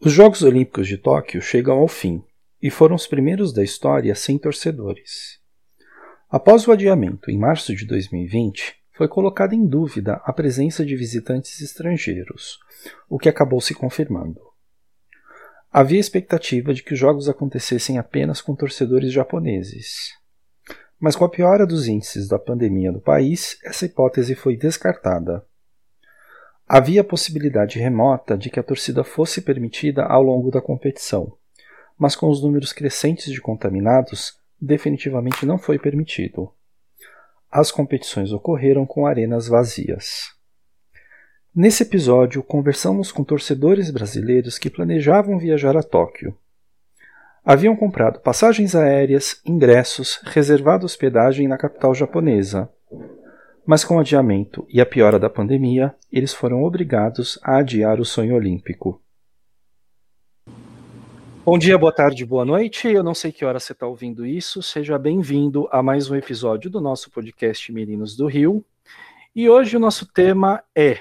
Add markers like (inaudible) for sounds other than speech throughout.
Os Jogos Olímpicos de Tóquio chegam ao fim e foram os primeiros da história sem torcedores. Após o adiamento em março de 2020, foi colocada em dúvida a presença de visitantes estrangeiros, o que acabou se confirmando. Havia expectativa de que os jogos acontecessem apenas com torcedores japoneses. Mas com a piora dos índices da pandemia no país, essa hipótese foi descartada. Havia possibilidade remota de que a torcida fosse permitida ao longo da competição, mas com os números crescentes de contaminados, definitivamente não foi permitido. As competições ocorreram com arenas vazias. Nesse episódio, conversamos com torcedores brasileiros que planejavam viajar a Tóquio. Haviam comprado passagens aéreas, ingressos, reservado hospedagem na capital japonesa. Mas com o adiamento e a piora da pandemia, eles foram obrigados a adiar o sonho olímpico. Bom dia, boa tarde, boa noite. Eu não sei que hora você está ouvindo isso. Seja bem-vindo a mais um episódio do nosso podcast Meninos do Rio. E hoje o nosso tema é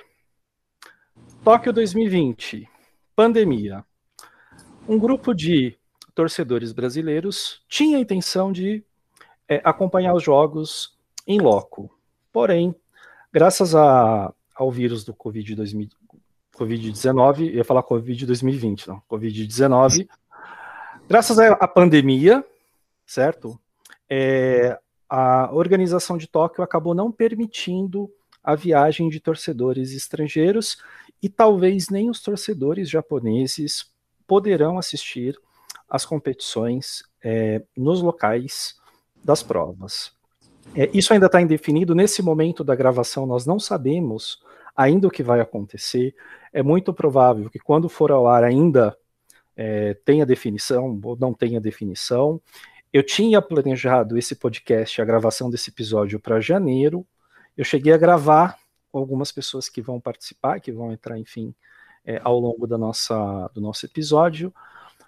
Tóquio 2020, pandemia. Um grupo de torcedores brasileiros tinha a intenção de é, acompanhar os jogos em loco. Porém, graças a, ao vírus do Covid-19, COVID ia falar Covid-2020, não, Covid-19, graças à pandemia, certo? É, a organização de Tóquio acabou não permitindo a viagem de torcedores estrangeiros e talvez nem os torcedores japoneses poderão assistir às competições é, nos locais das provas. É, isso ainda está indefinido. Nesse momento da gravação, nós não sabemos ainda o que vai acontecer. É muito provável que quando for ao ar ainda é, tenha definição ou não tenha definição. Eu tinha planejado esse podcast, a gravação desse episódio para janeiro. Eu cheguei a gravar algumas pessoas que vão participar, que vão entrar, enfim, é, ao longo da nossa, do nosso episódio.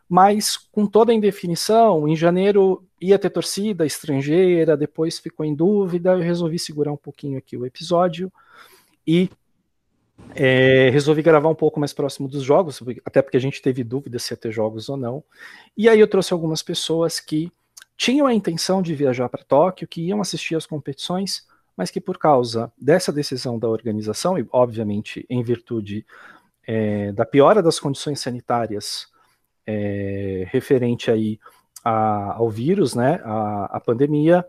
Mas com toda a indefinição, em janeiro ia ter torcida estrangeira, depois ficou em dúvida, eu resolvi segurar um pouquinho aqui o episódio e é, resolvi gravar um pouco mais próximo dos jogos, até porque a gente teve dúvida se ia ter jogos ou não. E aí eu trouxe algumas pessoas que tinham a intenção de viajar para Tóquio, que iam assistir às competições, mas que por causa dessa decisão da organização, e obviamente em virtude é, da piora das condições sanitárias é, referente aí a, ao vírus, né, a, a pandemia,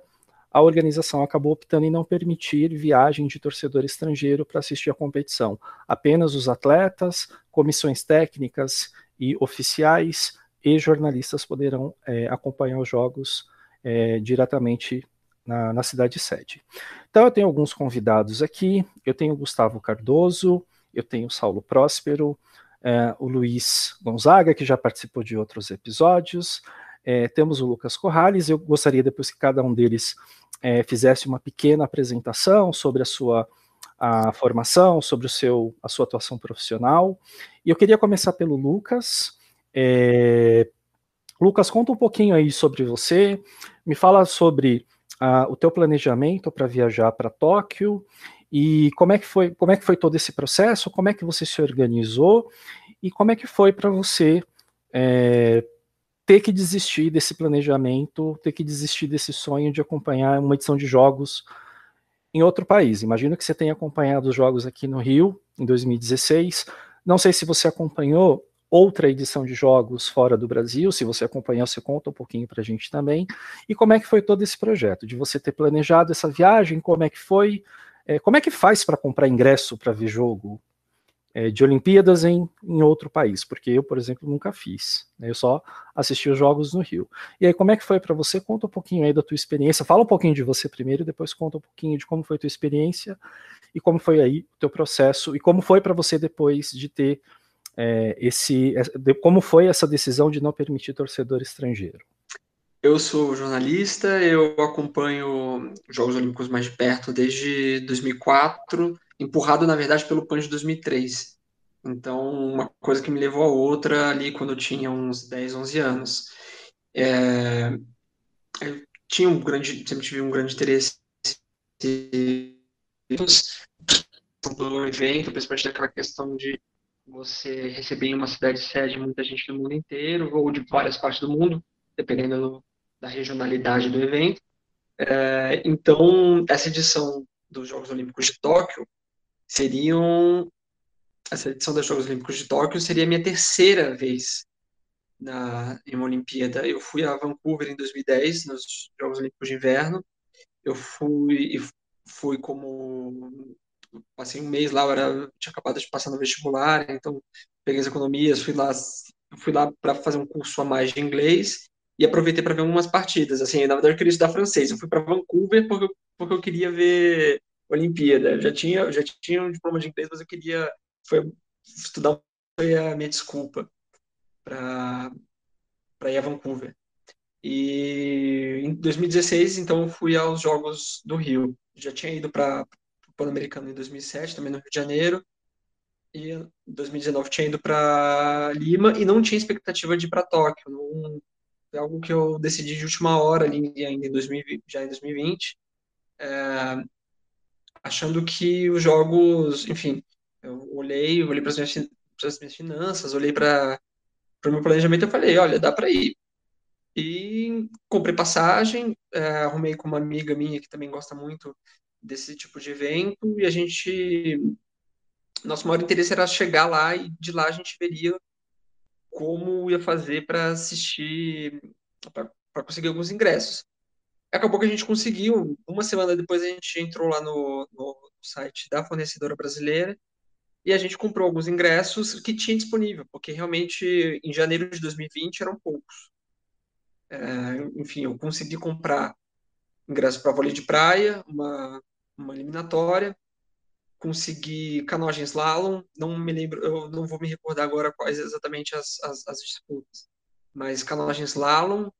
a organização acabou optando em não permitir viagem de torcedor estrangeiro para assistir a competição. Apenas os atletas, comissões técnicas e oficiais e jornalistas poderão é, acompanhar os jogos é, diretamente na, na cidade sede. Então eu tenho alguns convidados aqui, eu tenho o Gustavo Cardoso, eu tenho o Saulo Próspero, é, o Luiz Gonzaga, que já participou de outros episódios, é, temos o Lucas Corrales, eu gostaria depois que cada um deles é, fizesse uma pequena apresentação sobre a sua a formação, sobre o seu, a sua atuação profissional. E eu queria começar pelo Lucas. É, Lucas, conta um pouquinho aí sobre você, me fala sobre uh, o teu planejamento para viajar para Tóquio e como é que foi, como é que foi todo esse processo, como é que você se organizou e como é que foi para você é, ter que desistir desse planejamento, ter que desistir desse sonho de acompanhar uma edição de jogos em outro país. Imagino que você tenha acompanhado os jogos aqui no Rio em 2016. Não sei se você acompanhou outra edição de jogos fora do Brasil. Se você acompanhou, você conta um pouquinho para a gente também. E como é que foi todo esse projeto? De você ter planejado essa viagem, como é que foi? É, como é que faz para comprar ingresso para ver jogo é, de Olimpíadas em, em outro país? Porque eu, por exemplo, nunca fiz. Né? Eu só assisti os jogos no Rio. E aí, como é que foi para você? Conta um pouquinho aí da tua experiência. Fala um pouquinho de você primeiro, depois conta um pouquinho de como foi a tua experiência e como foi aí o teu processo e como foi para você depois de ter é, esse, de, como foi essa decisão de não permitir torcedor estrangeiro? Eu sou jornalista, eu acompanho Jogos Olímpicos mais de perto desde 2004, empurrado, na verdade, pelo PAN de 2003. Então, uma coisa que me levou a outra ali quando eu tinha uns 10, 11 anos. É, eu tinha um grande, sempre tive um grande interesse do evento, principalmente daquela questão de você receber em uma cidade sede muita gente do mundo inteiro ou de várias partes do mundo, dependendo do, da regionalidade do evento. É, então, essa edição dos Jogos Olímpicos de Tóquio seriam essa edição dos Jogos Olímpicos de Tóquio seria a minha terceira vez na, em uma Olimpíada. Eu fui a Vancouver em 2010, nos Jogos Olímpicos de Inverno. Eu fui, fui como. Passei um mês lá, eu era, tinha acabado de passar no vestibular, então peguei as economias, fui lá, fui lá para fazer um curso a mais de inglês e aproveitei para ver algumas partidas. Assim, na verdade, eu queria estudar francês. Eu fui para Vancouver porque, porque eu queria ver Olimpíada. Eu já tinha, já tinha um diploma de inglês, mas eu queria foi estudar foi a minha desculpa para para ir a Vancouver. E em 2016, então, eu fui aos Jogos do Rio. Já tinha ido para o Pan-Americano em 2007, também no Rio de Janeiro. E em 2019 tinha ido para Lima e não tinha expectativa de ir para Tóquio. Não, foi algo que eu decidi de última hora ali ainda em 2020, já em 2020, é, achando que os jogos, enfim, eu olhei, olhei para as minhas, minhas finanças, olhei para o meu planejamento e falei, olha, dá para ir. E comprei passagem, é, arrumei com uma amiga minha que também gosta muito desse tipo de evento, e a gente. Nosso maior interesse era chegar lá e de lá a gente veria como ia fazer para assistir, para conseguir alguns ingressos. Acabou que a gente conseguiu. Uma semana depois a gente entrou lá no, no site da fornecedora brasileira e a gente comprou alguns ingressos que tinha disponível, porque realmente em janeiro de 2020 eram poucos. É, enfim, eu consegui comprar ingresso para vôlei de praia, uma, uma eliminatória, consegui canoagem slalom, não me lembro, eu não vou me recordar agora quais exatamente as, as, as disputas, mas canoagem slalom,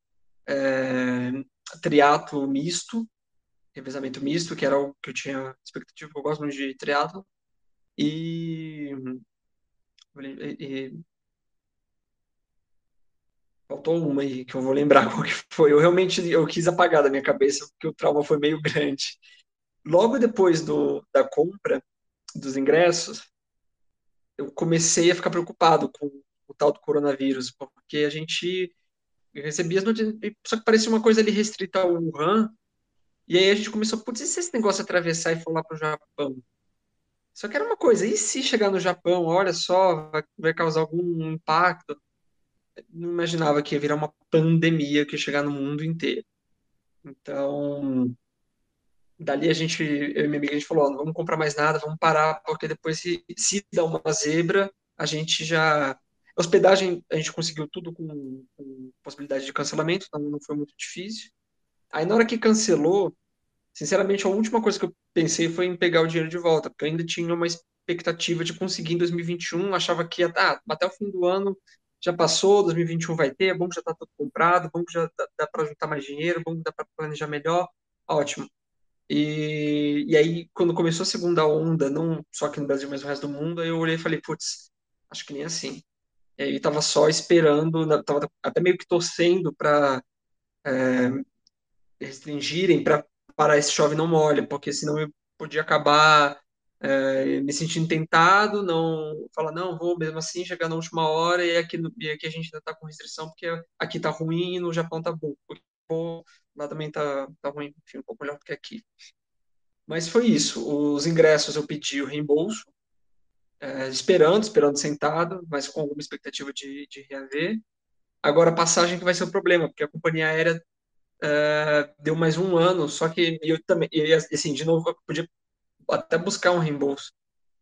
é, triatlo misto, revezamento misto, que era o que eu tinha expectativa, eu gosto muito de triatlo, e, e, e, faltou uma aí que eu vou lembrar (laughs) qual que foi. Eu realmente eu quis apagar da minha cabeça porque o trauma foi meio grande. Logo depois do, da compra dos ingressos, eu comecei a ficar preocupado com o tal do coronavírus, porque a gente recebia as notícias, só que parecia uma coisa ali restrita ao Wuhan, e aí a gente começou, putz, e se esse negócio atravessar e for lá para o Japão? Só que era uma coisa, e se chegar no Japão, olha só, vai, vai causar algum impacto? Não imaginava que ia virar uma pandemia que ia chegar no mundo inteiro. Então, dali a gente, eu e minha amiga, a gente falou, não vamos comprar mais nada, vamos parar, porque depois se, se dá uma zebra, a gente já... Hospedagem, a gente conseguiu tudo com, com possibilidade de cancelamento, então não foi muito difícil. Aí na hora que cancelou, Sinceramente, a última coisa que eu pensei foi em pegar o dinheiro de volta, porque eu ainda tinha uma expectativa de conseguir em 2021, achava que ia, ah, até o fim do ano já passou, 2021 vai ter, é bom que já está tudo comprado, bom que já dá, dá para juntar mais dinheiro, bom que dá para planejar melhor, ótimo. E, e aí, quando começou a segunda onda, não só aqui no Brasil, mas no resto do mundo, aí eu olhei e falei, putz, acho que nem assim. E aí estava só esperando, estava até meio que torcendo para é, restringirem, para parar esse chove não molha, porque senão eu podia acabar é, me sentindo tentado, não falar, não, vou mesmo assim chegar na última hora e aqui, e aqui a gente ainda está com restrição, porque aqui está ruim e no Japão está bom. Lá também está tá ruim, enfim, um pouco melhor do que aqui. Mas foi isso. Os ingressos eu pedi o reembolso, é, esperando, esperando sentado, mas com alguma expectativa de, de reaver. Agora, a passagem que vai ser o problema, porque a companhia aérea uh, deu mais um ano, só que eu também, e, assim, de novo, eu podia até buscar um reembolso.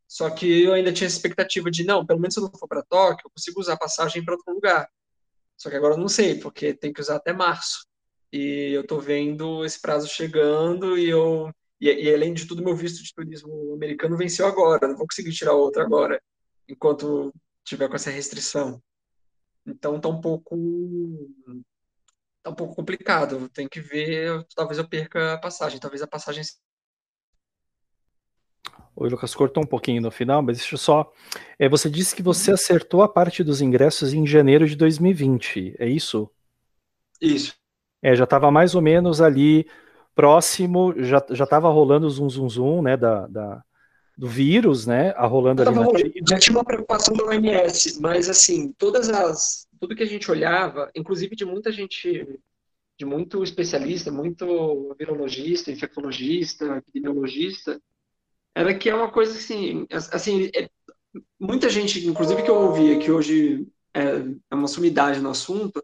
Só que eu ainda tinha expectativa de, não, pelo menos se eu não for para Tóquio, eu consigo usar passagem para outro lugar. Só que agora eu não sei, porque tem que usar até março. E eu tô vendo esse prazo chegando e eu e, e, além de tudo, meu visto de turismo americano venceu agora. Não vou conseguir tirar outro agora, enquanto tiver com essa restrição. Então tá um pouco tá um pouco complicado. Tem que ver, talvez eu perca a passagem, talvez a passagem. O Lucas cortou um pouquinho no final, mas deixa eu só. É, você disse que você uhum. acertou a parte dos ingressos em janeiro de 2020, é isso? Isso. É, já estava mais ou menos ali próximo, já já estava rolando o zum zum zum, né, da, da, do vírus, né, a rolando ali China. Já tinha uma preocupação da OMS, mas assim, todas as tudo que a gente olhava, inclusive de muita gente de muito especialista, muito virologista, infectologista, epidemiologista, era que é uma coisa assim, assim, é, muita gente, inclusive que eu ouvia, que hoje é, é uma sumidade no assunto,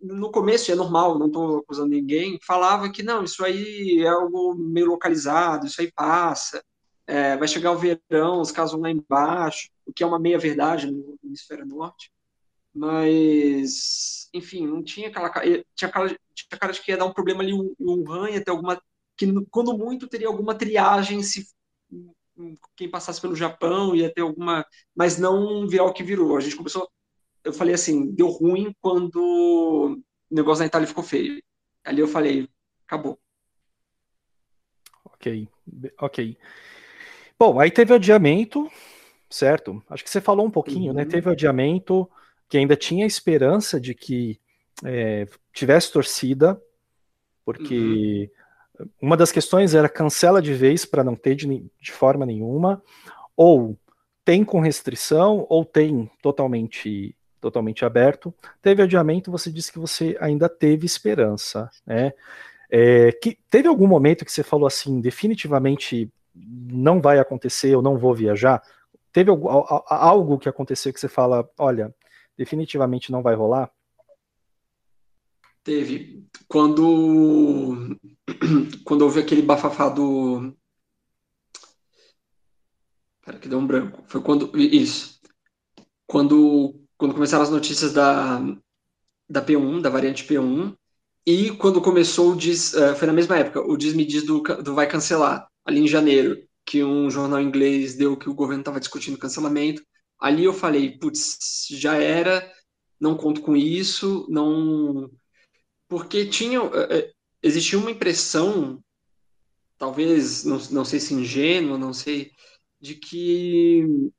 no começo é normal, não estou acusando ninguém, falava que não, isso aí é algo meio localizado, isso aí passa, é, vai chegar o verão, os casos vão lá embaixo, o que é uma meia verdade no hemisfério norte, mas, enfim, não tinha aquela, tinha cara, tinha cara de que ia dar um problema ali em Wuhan, ia ter alguma, que quando muito teria alguma triagem se quem passasse pelo Japão ia ter alguma, mas não virar o que virou. A gente começou, eu falei assim, deu ruim quando o negócio na Itália ficou feio. Ali eu falei, acabou. Ok, ok. Bom, aí teve adiamento, certo? Acho que você falou um pouquinho, né? uhum. né? Teve adiamento, que ainda tinha esperança de que é, tivesse torcida, porque uhum uma das questões era cancela de vez para não ter de, de, forma nenhuma, ou tem com restrição, ou tem totalmente totalmente aberto. Teve adiamento, você disse que você ainda teve esperança, né? É, que teve algum momento que você falou assim, definitivamente não vai acontecer, eu não vou viajar? Teve algo, algo que aconteceu que você fala, olha, definitivamente não vai rolar? Teve. Quando, quando houve aquele bafafá do. Pera, que deu um branco. Foi quando. Isso. Quando, quando começaram as notícias da, da P1, da variante P1, e quando começou o diz, uh, foi na mesma época, o diz me diz do, do vai cancelar, ali em janeiro, que um jornal inglês deu que o governo estava discutindo cancelamento. Ali eu falei, putz, já era, não conto com isso, não porque tinha, é, é, existia uma impressão, talvez, não, não sei se ingênua, não sei, de que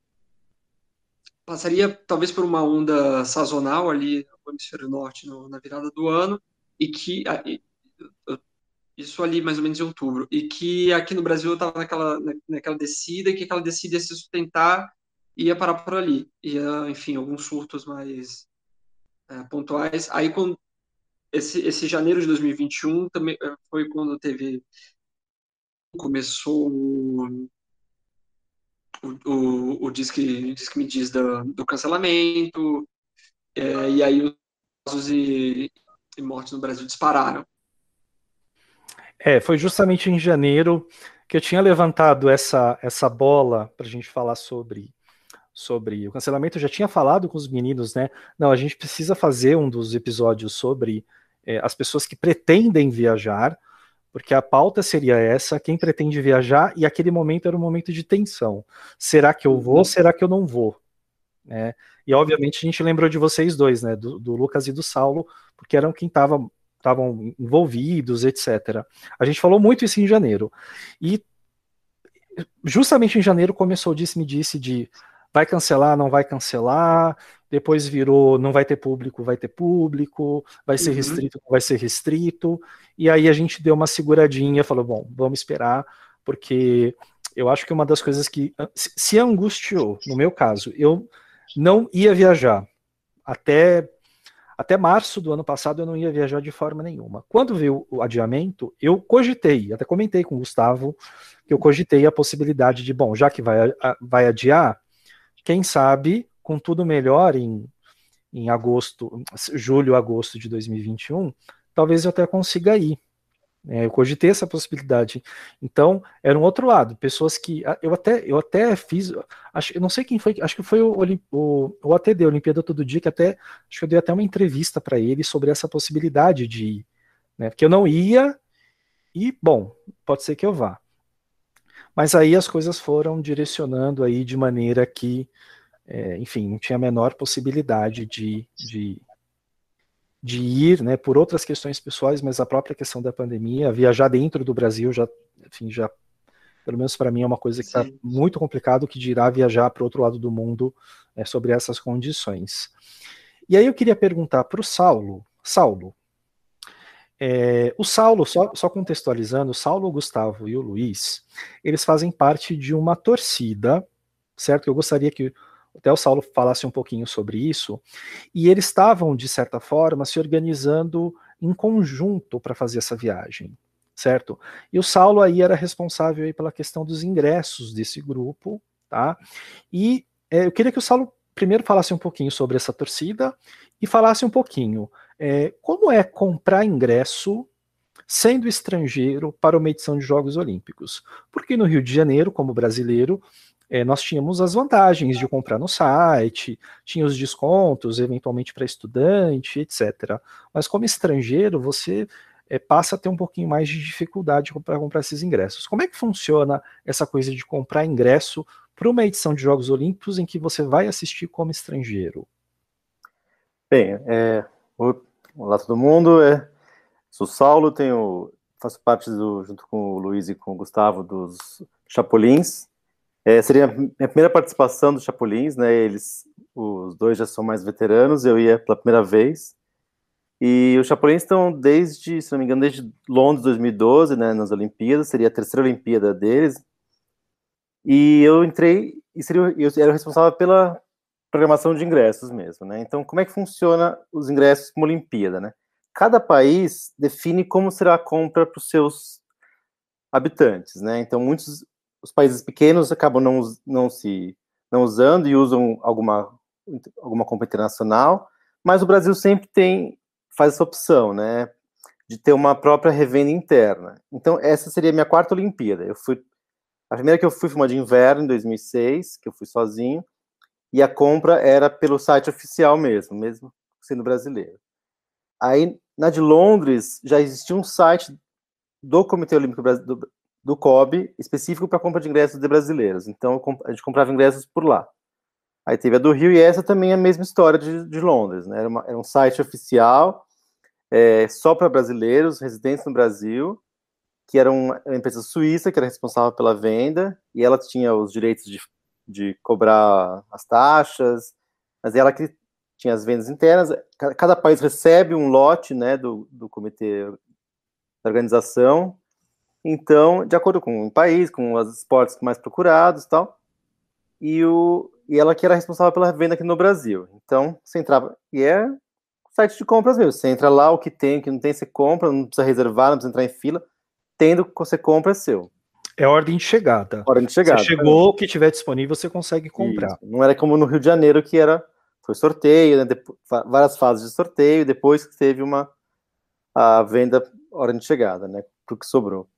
passaria talvez por uma onda sazonal ali no hemisfério norte no, na virada do ano e que isso ali mais ou menos em outubro e que aqui no Brasil estava naquela naquela descida e que aquela descida ia se sustentar e ia parar por ali ia enfim alguns surtos mais é, pontuais. Aí quando esse, esse janeiro de 2021 também eh, foi quando teve começou o, o, o Disque, Disque Me Diz do, do cancelamento, é, e aí os casos e, e mortes no Brasil dispararam. É, foi justamente em janeiro que eu tinha levantado essa, essa bola para a gente falar sobre, sobre o cancelamento. Eu já tinha falado com os meninos, né? Não, a gente precisa fazer um dos episódios sobre é, as pessoas que pretendem viajar, porque a pauta seria essa: quem pretende viajar, e aquele momento era um momento de tensão. Será que eu vou? Uhum. Será que eu não vou? É, e obviamente a gente lembrou de vocês dois, né? Do, do Lucas e do Saulo, porque eram quem estavam estavam envolvidos, etc. A gente falou muito isso em janeiro. E justamente em janeiro começou o disse-me disse de vai cancelar, não vai cancelar, depois virou não vai ter público, vai ter público, vai ser uhum. restrito, não vai ser restrito, e aí a gente deu uma seguradinha, falou, bom, vamos esperar, porque eu acho que uma das coisas que se angustiou, no meu caso, eu não ia viajar até até março do ano passado eu não ia viajar de forma nenhuma. Quando veio o adiamento, eu cogitei, até comentei com o Gustavo, que eu cogitei a possibilidade de, bom, já que vai, vai adiar, quem sabe com tudo melhor em, em agosto, julho, agosto de 2021, talvez eu até consiga ir. É, eu cogitei essa possibilidade. Então, era um outro lado. Pessoas que. Eu até, eu até fiz. Acho, eu não sei quem foi. Acho que foi o, o, o ATD, Olimpíada Todo Dia, que até. Acho que eu dei até uma entrevista para ele sobre essa possibilidade de ir. Né, porque eu não ia. E, bom, pode ser que eu vá. Mas aí as coisas foram direcionando aí de maneira que é, enfim, não tinha a menor possibilidade de, de, de ir, né, por outras questões pessoais, mas a própria questão da pandemia, viajar dentro do Brasil já, enfim, já, pelo menos para mim é uma coisa que está muito complicado, que dirá viajar para o outro lado do mundo é, sobre essas condições. E aí eu queria perguntar para o Saulo, Saulo, É, o Saulo, só, só contextualizando, o Saulo, o Gustavo e o Luiz, eles fazem parte de uma torcida, certo? Eu gostaria que até o Saulo falasse um pouquinho sobre isso, e eles estavam, de certa forma, se organizando em conjunto para fazer essa viagem, certo? E o Saulo aí era responsável aí pela questão dos ingressos desse grupo, tá? E é, eu queria que o Saulo primeiro falasse um pouquinho sobre essa torcida e falasse um pouquinho é, como é comprar ingresso sendo estrangeiro para uma edição de Jogos Olímpicos. Porque no Rio de Janeiro, como brasileiro, é, nós tínhamos as vantagens de comprar no site, tinha os descontos, eventualmente para estudante, etc. Mas como estrangeiro, você é, passa a ter um pouquinho mais de dificuldade para comprar esses ingressos. Como é que funciona essa coisa de comprar ingresso para uma edição de Jogos Olímpicos em que você vai assistir como estrangeiro? Bem, é, olá todo mundo, é, sou Saulo, tenho, faço parte do, junto com o Luiz e com o Gustavo dos Chapulins, é, seria a minha primeira participação dos Chapulins, né? Eles, os dois já são mais veteranos, eu ia pela primeira vez. E os Chapulins estão desde, se não me engano, desde Londres 2012, né? Nas Olimpíadas, seria a terceira Olimpíada deles. E eu entrei e seria, eu era responsável pela programação de ingressos mesmo, né? Então, como é que funciona os ingressos como Olimpíada, né? Cada país define como será a compra para os seus habitantes, né? Então, muitos os países pequenos acabam não, não se não usando e usam alguma alguma compra internacional, mas o Brasil sempre tem faz essa opção, né, de ter uma própria revenda interna. Então essa seria a minha quarta Olimpíada. Eu fui a primeira que eu fui foi uma de inverno em 2006, que eu fui sozinho, e a compra era pelo site oficial mesmo, mesmo sendo brasileiro. Aí na de Londres já existia um site do Comitê Olímpico do COB específico para compra de ingressos de brasileiros. Então a gente comprava ingressos por lá. Aí teve a do Rio e essa também é a mesma história de, de Londres, né? Era, uma, era, um site oficial é, só para brasileiros residentes no Brasil, que era uma, uma, empresa suíça que era responsável pela venda e ela tinha os direitos de, de cobrar as taxas, mas ela que tinha as vendas internas. Cada, país recebe um lote, né, do, do comitê da organização então, de acordo com o país, com os esportes mais procurados e tal, e, o, e ela que era responsável pela venda aqui no Brasil. Então, você entrava, e é site de compras mesmo, você entra lá, o que tem, o que não tem, você compra, não precisa reservar, não precisa entrar em fila, tendo você compra é seu. É ordem de chegada. Ordem de chegada. Você chegou, o que tiver disponível, você consegue comprar. Isso. Não era como no Rio de Janeiro, que era foi sorteio, né, depois, várias fases de sorteio, depois que teve uma a venda ordem de chegada, né, pro que sobrou.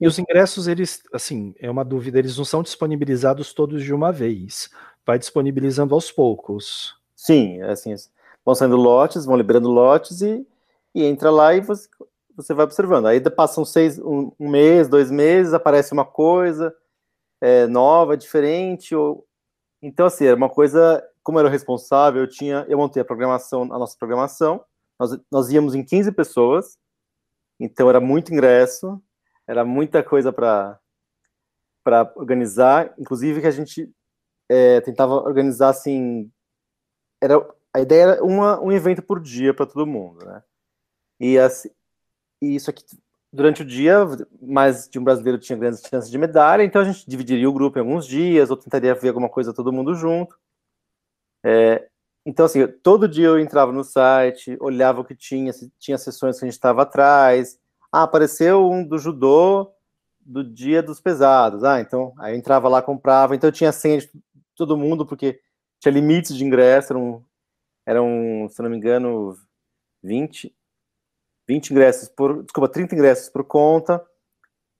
E os ingressos, eles, assim, é uma dúvida, eles não são disponibilizados todos de uma vez. Vai disponibilizando aos poucos. Sim, é assim, vão saindo lotes, vão liberando lotes e, e entra lá e você, você vai observando. Aí passam seis, um, um mês, dois meses, aparece uma coisa é, nova, diferente. Ou... Então, assim, era uma coisa, como eu era responsável, eu tinha, eu montei a programação, a nossa programação, nós, nós íamos em 15 pessoas, então era muito ingresso, era muita coisa para para organizar, inclusive que a gente é, tentava organizar assim, era a ideia era uma, um evento por dia para todo mundo, né? E, assim, e isso aqui durante o dia, mais de um brasileiro tinha grandes chances de medalha, então a gente dividiria o grupo em alguns dias, ou tentaria ver alguma coisa todo mundo junto. É, então, assim, todo dia eu entrava no site, olhava o que tinha, se tinha sessões que a gente estava atrás, ah, apareceu um do judô do dia dos pesados. Ah, então, aí eu entrava lá, comprava. Então eu tinha senha de todo mundo, porque tinha limites de ingresso, eram, eram se não me engano, 20, 20 ingressos por. Desculpa, 30 ingressos por conta.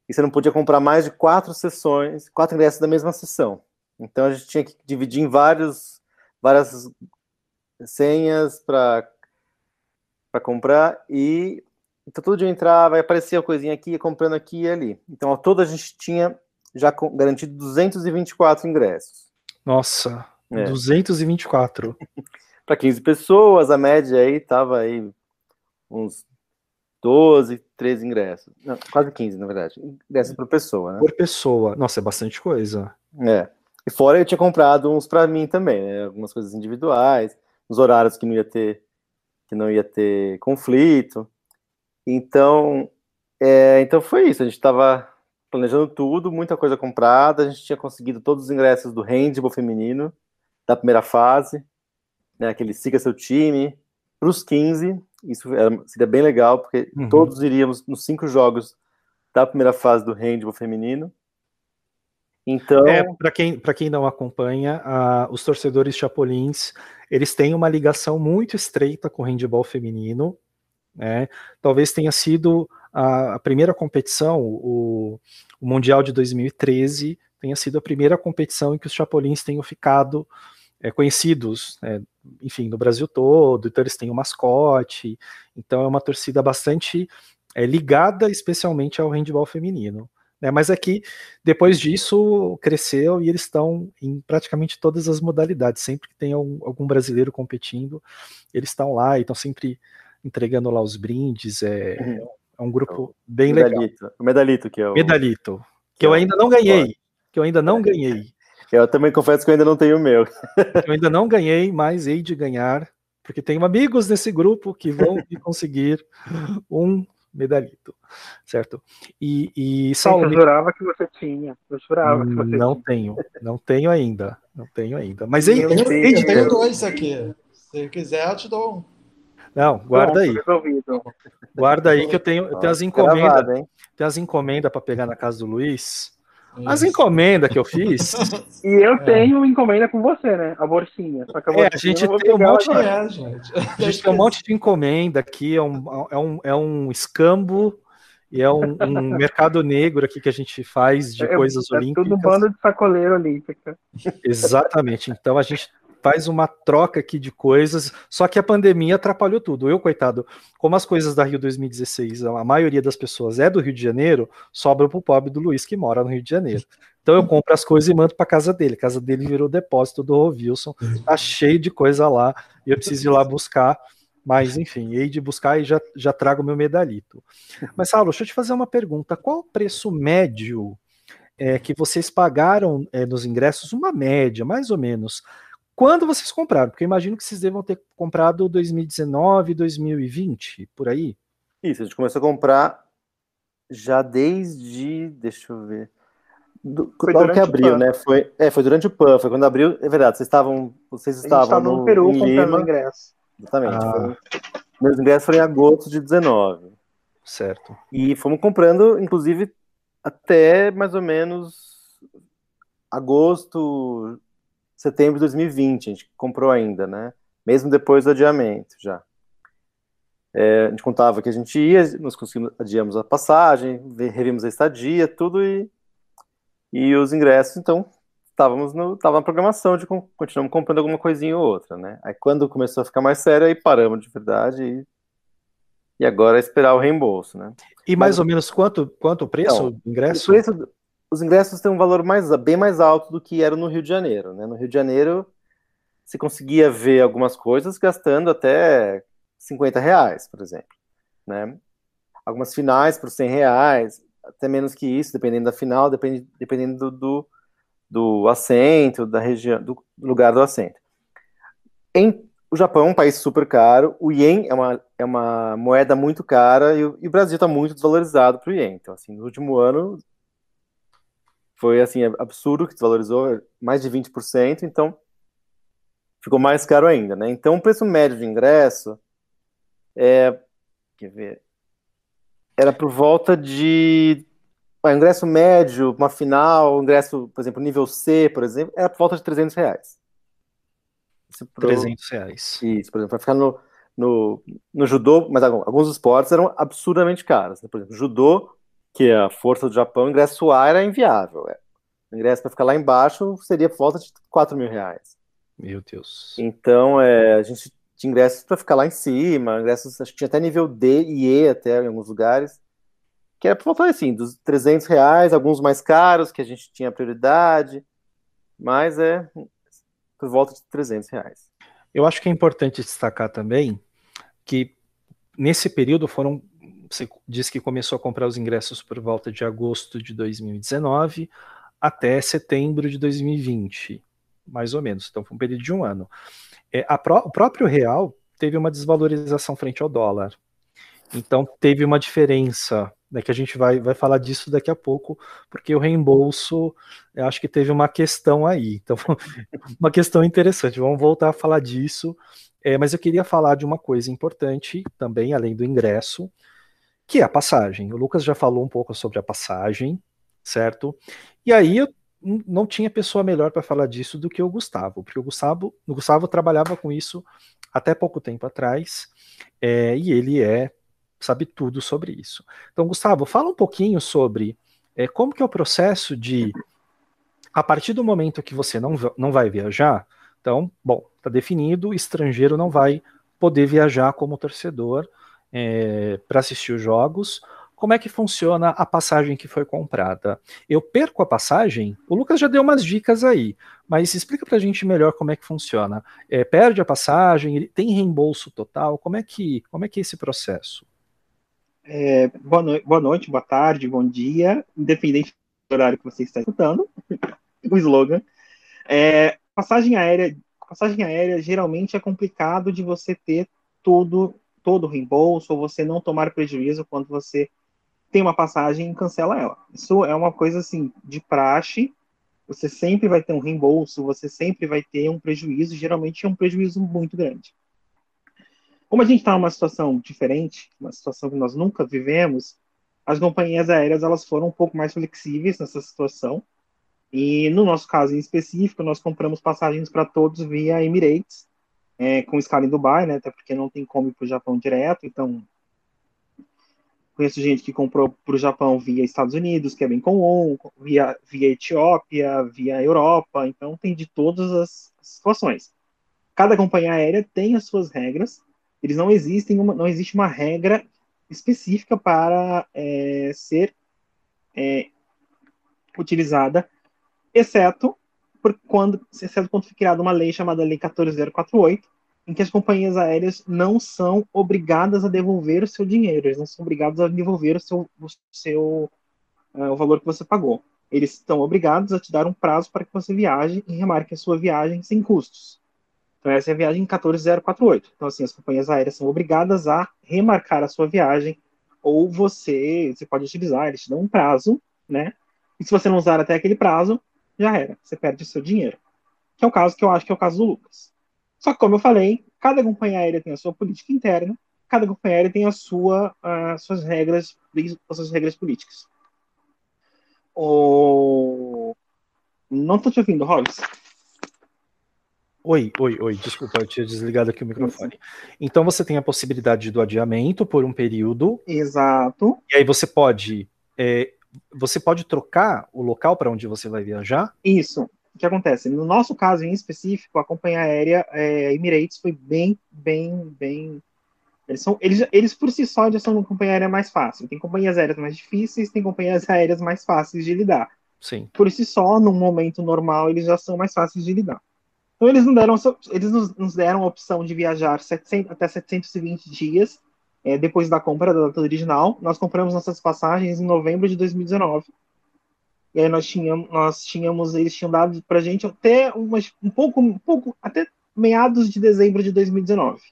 E você não podia comprar mais de quatro sessões, quatro ingressos da mesma sessão. Então a gente tinha que dividir em vários, várias senhas para comprar e então todo dia eu entrava, aparecia a coisinha aqui, comprando aqui e ali. Então ao todo a gente tinha já garantido 224 ingressos. Nossa, é. 224. Para 15 pessoas, a média aí tava aí uns 12, 13 ingressos. Não, quase 15, na verdade. Ingressos por pessoa, né? Por pessoa. Nossa, é bastante coisa. É. E fora eu tinha comprado uns para mim também, né? Algumas coisas individuais, uns horários que não ia ter que não ia ter conflito. Então, é, então foi isso. A gente estava planejando tudo, muita coisa comprada. A gente tinha conseguido todos os ingressos do handball feminino da primeira fase, né, aquele siga seu time, para os 15. Isso era, seria bem legal, porque uhum. todos iríamos nos cinco jogos da primeira fase do handball feminino. Então, é, para quem, quem não acompanha, uh, os torcedores chapolins, eles têm uma ligação muito estreita com o handball feminino. Né? Talvez tenha sido a, a primeira competição, o, o, Mundial de 2013, tenha sido a primeira competição em que os chapolins tenham ficado é, conhecidos, é, enfim, no Brasil todo, então eles têm um mascote, então é uma torcida bastante é, ligada especialmente ao handball feminino. Né? Mas aqui, depois disso, cresceu e eles estão em praticamente todas as modalidades. Sempre que tem algum, algum brasileiro competindo, eles estão lá e estão sempre entregando lá os brindes. É, uhum. é um grupo bem medalito. legal. O medalito que é o... Medalito. Que, que eu é ainda não ganhei. Que eu ainda não ganhei. Eu também confesso que eu ainda não tenho o meu. eu ainda não ganhei, mas hei de ganhar, porque tenho amigos nesse grupo que vão conseguir um medalhito, certo? E, e Saulo. Eu jurava que você tinha. Eu jurava que você Não tinha. tenho, não tenho ainda. Não tenho ainda. Mas eu, eu, eu tenho dois aqui. Se quiser, eu te dou um. Não, guarda aí. Guarda aí que eu tenho, eu tenho as encomendas. Tem as encomendas para pegar na casa do Luiz. As encomendas que eu fiz. (laughs) e eu é. tenho encomenda com você, né? A bolsinha. Só que a, é, a gente tem um monte de, é, gente. A gente tem um monte de encomenda aqui, é um, é um, é um escambo e é um, um (laughs) mercado negro aqui que a gente faz de é, coisas é olímpicas. Tudo bando de sacoleiro olímpica. Exatamente. Então a gente faz uma troca aqui de coisas, só que a pandemia atrapalhou tudo. Eu, coitado, como as coisas da Rio 2016, a maioria das pessoas é do Rio de Janeiro, sobra pro pobre do Luiz que mora no Rio de Janeiro. Então eu compro as coisas e mando para casa dele. A casa dele virou depósito do Wilson, tá cheio de coisa lá, e eu preciso ir lá buscar. Mas, enfim, hei de buscar e já, já trago meu medalhito. Mas, Saulo, deixa eu te fazer uma pergunta. Qual o preço médio é, que vocês pagaram é, nos ingressos? Uma média, mais ou menos, quando vocês compraram? Porque eu imagino que vocês devam ter comprado 2019, 2020, por aí. Isso, a gente começou a comprar já desde. Deixa eu ver. Do, foi logo que abriu, né? Foi, é, foi durante o PAN, foi quando abriu. É verdade, vocês estavam. Vocês estavam no, no Peru comprando ingresso. Exatamente. Ah. Foi, meus ingressos foram em agosto de 19. Certo. E fomos comprando, inclusive, até mais ou menos agosto, setembro de 2020, a gente comprou ainda, né? Mesmo depois do adiamento já. É, a gente contava que a gente ia, nós conseguimos, adiamos a passagem, revimos a estadia, tudo e, e os ingressos, então estávamos no, tava na programação de continuamos comprando alguma coisinha ou outra, né? Aí quando começou a ficar mais sério, aí paramos de verdade e, e agora é esperar o reembolso, né? E mais Mas, ou menos quanto, quanto o preço do ingresso? O preço, os ingressos têm um valor mais, bem mais alto do que era no Rio de Janeiro. Né? No Rio de Janeiro, se conseguia ver algumas coisas gastando até 50 reais, por exemplo. Né? Algumas finais por 100 reais, até menos que isso, dependendo da final, depende, dependendo do, do, do assento, da região, do lugar do assento. Em o Japão é um país super caro, o ien é uma, é uma moeda muito cara e o, e o Brasil está muito desvalorizado para o ien. Então, assim, no último ano, foi assim absurdo que desvalorizou mais de 20%, então ficou mais caro ainda, né? Então o preço médio de ingresso é quer ver era por volta de ah, ingresso médio, uma final, ingresso, por exemplo, nível C, por exemplo, era por volta de 300 reais. Pro... 300 reais. Isso, por exemplo, para ficar no, no, no judô, mas alguns esportes eram absurdamente caros. Né? Por exemplo, judô que a força do Japão, ingresso A era inviável. É. O ingresso para ficar lá embaixo seria por volta de 4 mil reais. Meu Deus. Então, é, a gente tinha ingressos para ficar lá em cima, ingressos, acho que tinha até nível D e E até em alguns lugares, que era por volta assim, dos 300 reais, alguns mais caros, que a gente tinha prioridade, mas é por volta de 300 reais. Eu acho que é importante destacar também que nesse período foram você diz que começou a comprar os ingressos por volta de agosto de 2019 até setembro de 2020, mais ou menos. Então foi um período de um ano. É, pró o próprio real teve uma desvalorização frente ao dólar. Então teve uma diferença, né, que a gente vai, vai falar disso daqui a pouco, porque o reembolso, eu acho que teve uma questão aí. Então, (laughs) uma questão interessante. Vamos voltar a falar disso. É, mas eu queria falar de uma coisa importante também, além do ingresso, que é a passagem. O Lucas já falou um pouco sobre a passagem, certo? E aí eu não tinha pessoa melhor para falar disso do que o Gustavo, porque o Gustavo, o Gustavo trabalhava com isso até pouco tempo atrás, é, e ele é sabe tudo sobre isso. Então, Gustavo, fala um pouquinho sobre é, como que é o processo de, a partir do momento que você não, não vai viajar, então, bom, está definido, estrangeiro não vai poder viajar como torcedor é, para assistir os jogos, como é que funciona a passagem que foi comprada? Eu perco a passagem? O Lucas já deu umas dicas aí, mas explica para a gente melhor como é que funciona. É, perde a passagem? Tem reembolso total? Como é que, como é, que é esse processo? É, boa, no boa noite, boa tarde, bom dia, independente do horário que você está escutando, (laughs) o slogan. É, passagem aérea, passagem aérea geralmente é complicado de você ter tudo, todo o reembolso, ou você não tomar prejuízo quando você tem uma passagem e cancela ela. Isso é uma coisa assim de praxe. Você sempre vai ter um reembolso, você sempre vai ter um prejuízo, geralmente é um prejuízo muito grande. Como a gente está numa situação diferente, uma situação que nós nunca vivemos, as companhias aéreas elas foram um pouco mais flexíveis nessa situação. E no nosso caso em específico, nós compramos passagens para todos via Emirates, é, com escala em Dubai, né? Até porque não tem como ir para o Japão direto, então Conheço gente que comprou para o Japão via Estados Unidos, que é bem comum, via, via Etiópia, via Europa, então tem de todas as situações. Cada companhia aérea tem as suas regras, eles não existem, uma, não existe uma regra específica para é, ser é, utilizada, exceto por quando, exceto quando foi criada uma lei chamada Lei 14048, em que as companhias aéreas não são obrigadas a devolver o seu dinheiro, eles não são obrigados a devolver o seu, o, seu, uh, o valor que você pagou. Eles estão obrigados a te dar um prazo para que você viaje e remarque a sua viagem sem custos. Então, essa é a viagem 14048. Então, assim, as companhias aéreas são obrigadas a remarcar a sua viagem, ou você, você pode utilizar, eles te dão um prazo, né? E se você não usar até aquele prazo, já era, você perde o seu dinheiro. Que é o caso que eu acho que é o caso do Lucas. Só que, como eu falei, cada companhia aérea tem a sua política interna, cada companhia aérea tem a sua, as suas regras, as suas regras políticas. O... Não estou te ouvindo, Robson. Oi, oi, oi, desculpa, eu tinha desligado aqui o microfone. Então você tem a possibilidade do adiamento por um período. Exato. E aí você pode. É, você pode trocar o local para onde você vai viajar? Isso o que acontece? No nosso caso em específico, a companhia aérea é, Emirates foi bem, bem, bem. Eles, são, eles, eles por si só já são uma companhia aérea mais fácil. Tem companhias aéreas mais difíceis, tem companhias aéreas mais fáceis de lidar. Sim. Por si só, num momento normal, eles já são mais fáceis de lidar. Então eles não deram, eles nos, nos deram a opção de viajar 700, até 720 dias é, depois da compra da data original. Nós compramos nossas passagens em novembro de 2019 e aí nós tínhamos, nós tínhamos eles tinham dado para gente até umas, um pouco, um pouco, até meados de dezembro de 2019.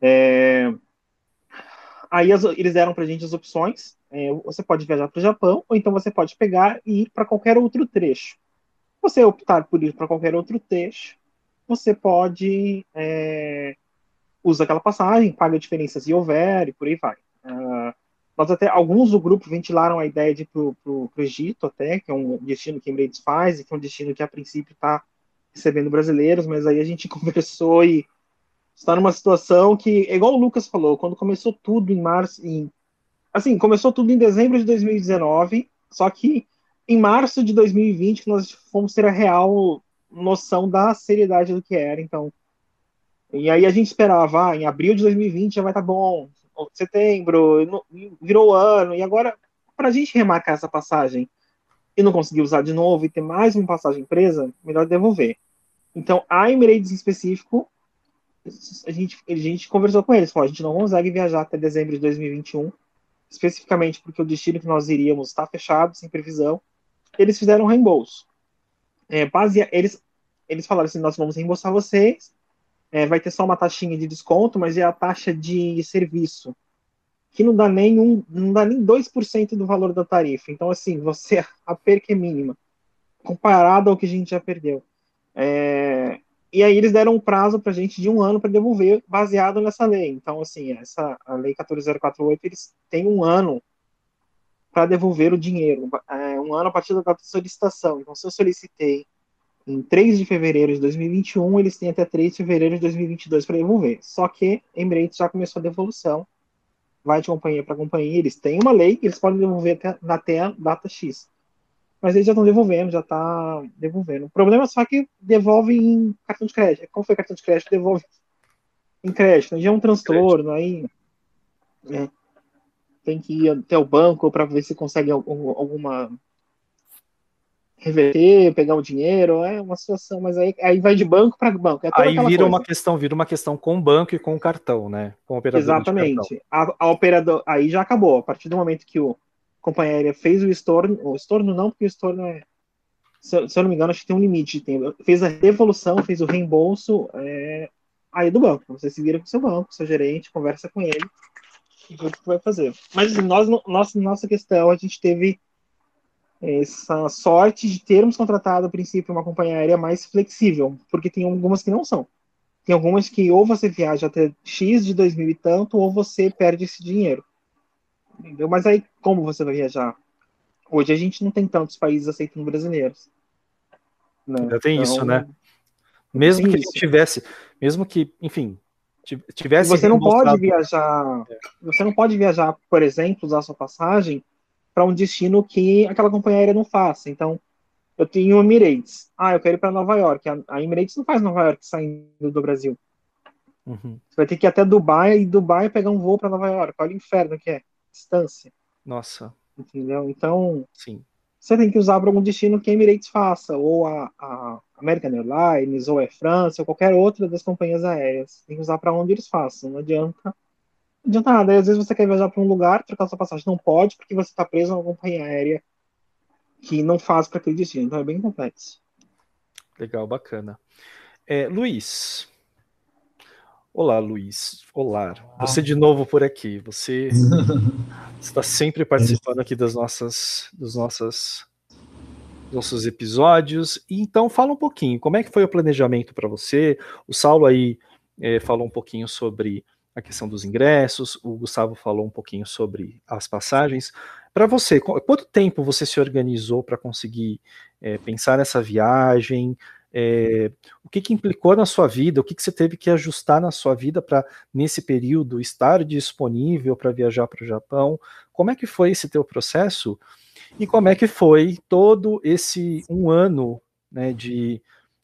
É, aí as, eles deram para gente as opções. É, você pode viajar para o Japão, ou então você pode pegar e ir para qualquer outro trecho. Você optar por ir para qualquer outro trecho, você pode é, usar aquela passagem, paga a diferença se houver e por aí vai. Nós até, alguns do grupo ventilaram a ideia de ir para o Egito até, que é um destino que Emirates faz, e que é um destino que a princípio está recebendo brasileiros, mas aí a gente (laughs) conversou e está numa situação que, é igual o Lucas falou, quando começou tudo em março, em, assim, começou tudo em dezembro de 2019, só que em março de 2020 nós fomos ter a real noção da seriedade do que era, então. E aí a gente esperava, ah, em abril de 2020 já vai estar tá bom, setembro, virou ano, e agora, para a gente remarcar essa passagem e não conseguir usar de novo e ter mais uma passagem presa, melhor devolver. Então, a Emirates em específico, a gente, a gente conversou com eles, falou, a gente não consegue viajar até dezembro de 2021, especificamente porque o destino que nós iríamos está fechado, sem previsão. Eles fizeram um reembolso. É, eles, eles falaram assim, nós vamos reembolsar vocês, é, vai ter só uma taxinha de desconto, mas é a taxa de serviço. que não dá nem um, não dá nem 2% do valor da tarifa. Então, assim, você (laughs) a perca é mínima, comparado ao que a gente já perdeu. É, e aí eles deram um prazo para a gente de um ano para devolver, baseado nessa lei. Então, assim, essa a lei 14048, eles têm um ano para devolver o dinheiro, é, um ano a partir da data solicitação. Então, se eu solicitei em 3 de fevereiro de 2021, eles têm até 3 de fevereiro de 2022 para devolver. Só que Emirates já começou a devolução, vai de companhia para companhia, eles têm uma lei que eles podem devolver até, até a data X. Mas eles já estão devolvendo, já está devolvendo. O problema é só que devolve em cartão de crédito. Como foi cartão de crédito, devolve em crédito. Já é um transtorno, aí é, tem que ir até o banco para ver se consegue alguma reverter, pegar o dinheiro, é uma situação, mas aí, aí vai de banco para banco. É aí vira coisa. uma questão, vira uma questão com o banco e com o cartão, né? Com o Exatamente. A, a, operador, aí já acabou. A partir do momento que o companhia aérea fez o estorno, o estorno não, porque o estorno é, se, se eu não me engano, acho que tem um limite de tempo. Fez a devolução, fez o reembolso, é, aí do banco. Você se vira com o seu banco, seu gerente, conversa com ele e vê o que vai fazer. Mas assim, nós, nossa, nossa questão, a gente teve essa sorte de termos contratado, a princípio, uma companhia aérea mais flexível, porque tem algumas que não são. Tem algumas que ou você viaja até X de 2000 e tanto, ou você perde esse dinheiro. Entendeu? Mas aí, como você vai viajar? Hoje a gente não tem tantos países aceitando brasileiros. Né? Ainda tem então, isso, né? Mesmo que isso. tivesse, mesmo que, enfim, tivesse. Você não pode viajar. Você não pode viajar, por exemplo, usar sua passagem para um destino que aquela companhia aérea não faça. Então, eu tenho Emirates. Ah, eu quero ir para Nova York. A Emirates não faz Nova York saindo do Brasil. Uhum. Você vai ter que ir até Dubai e Dubai pegar um voo para Nova York. Olha o inferno que é. Distância. Nossa. Entendeu? Então, Sim. você tem que usar para algum destino que a Emirates faça, ou a, a American Airlines, ou a França, ou qualquer outra das companhias aéreas. Tem que usar para onde eles façam. Não adianta adianta nada. às vezes você quer viajar para um lugar, trocar sua passagem não pode, porque você está preso a uma companhia aérea que não faz para aquele destino. Então é bem complexo. Legal, bacana. É, Luiz. Olá, Luiz. Olá. Você de novo por aqui. Você (laughs) está sempre participando aqui das nossas, dos nossas, nossos episódios. Então, fala um pouquinho. Como é que foi o planejamento para você? O Saulo aí é, falou um pouquinho sobre a questão dos ingressos, o Gustavo falou um pouquinho sobre as passagens. Para você, quanto tempo você se organizou para conseguir é, pensar nessa viagem? É, o que, que implicou na sua vida? O que, que você teve que ajustar na sua vida para, nesse período, estar disponível para viajar para o Japão? Como é que foi esse teu processo? E como é que foi todo esse um ano né, de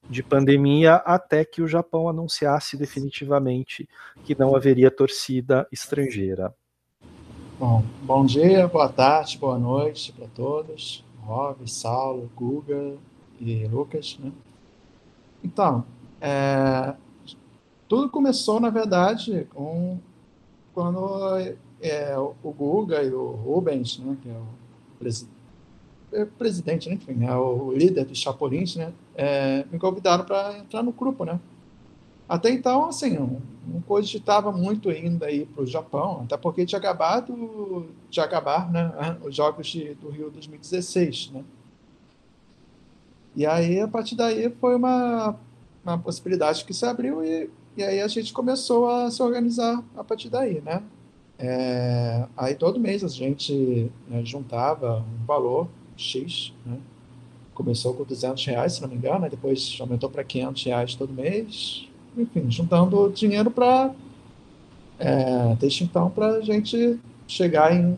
de pandemia até que o Japão anunciasse definitivamente que não haveria torcida estrangeira. Bom, bom dia, boa tarde, boa noite para todos. Rob, Saulo, Guga e Lucas. Né? Então, é, tudo começou, na verdade, com quando é, o Guga e o Rubens, né, que é o presidente é presidente, né? enfim, é o líder dos Chapolins, né? É, me convidaram para entrar no grupo, né? Até então, assim, não, não cogitava muito ainda ir para o Japão, até porque tinha acabado de acabar, né? (laughs) Os Jogos de, do Rio 2016, né? E aí, a partir daí, foi uma, uma possibilidade que se abriu e, e aí a gente começou a se organizar a partir daí, né? É, aí todo mês a gente né, juntava um valor X, né? Começou com 200 reais, se não me engano, depois aumentou para 500 reais todo mês. Enfim, juntando dinheiro para. É, desde então, para a gente chegar em,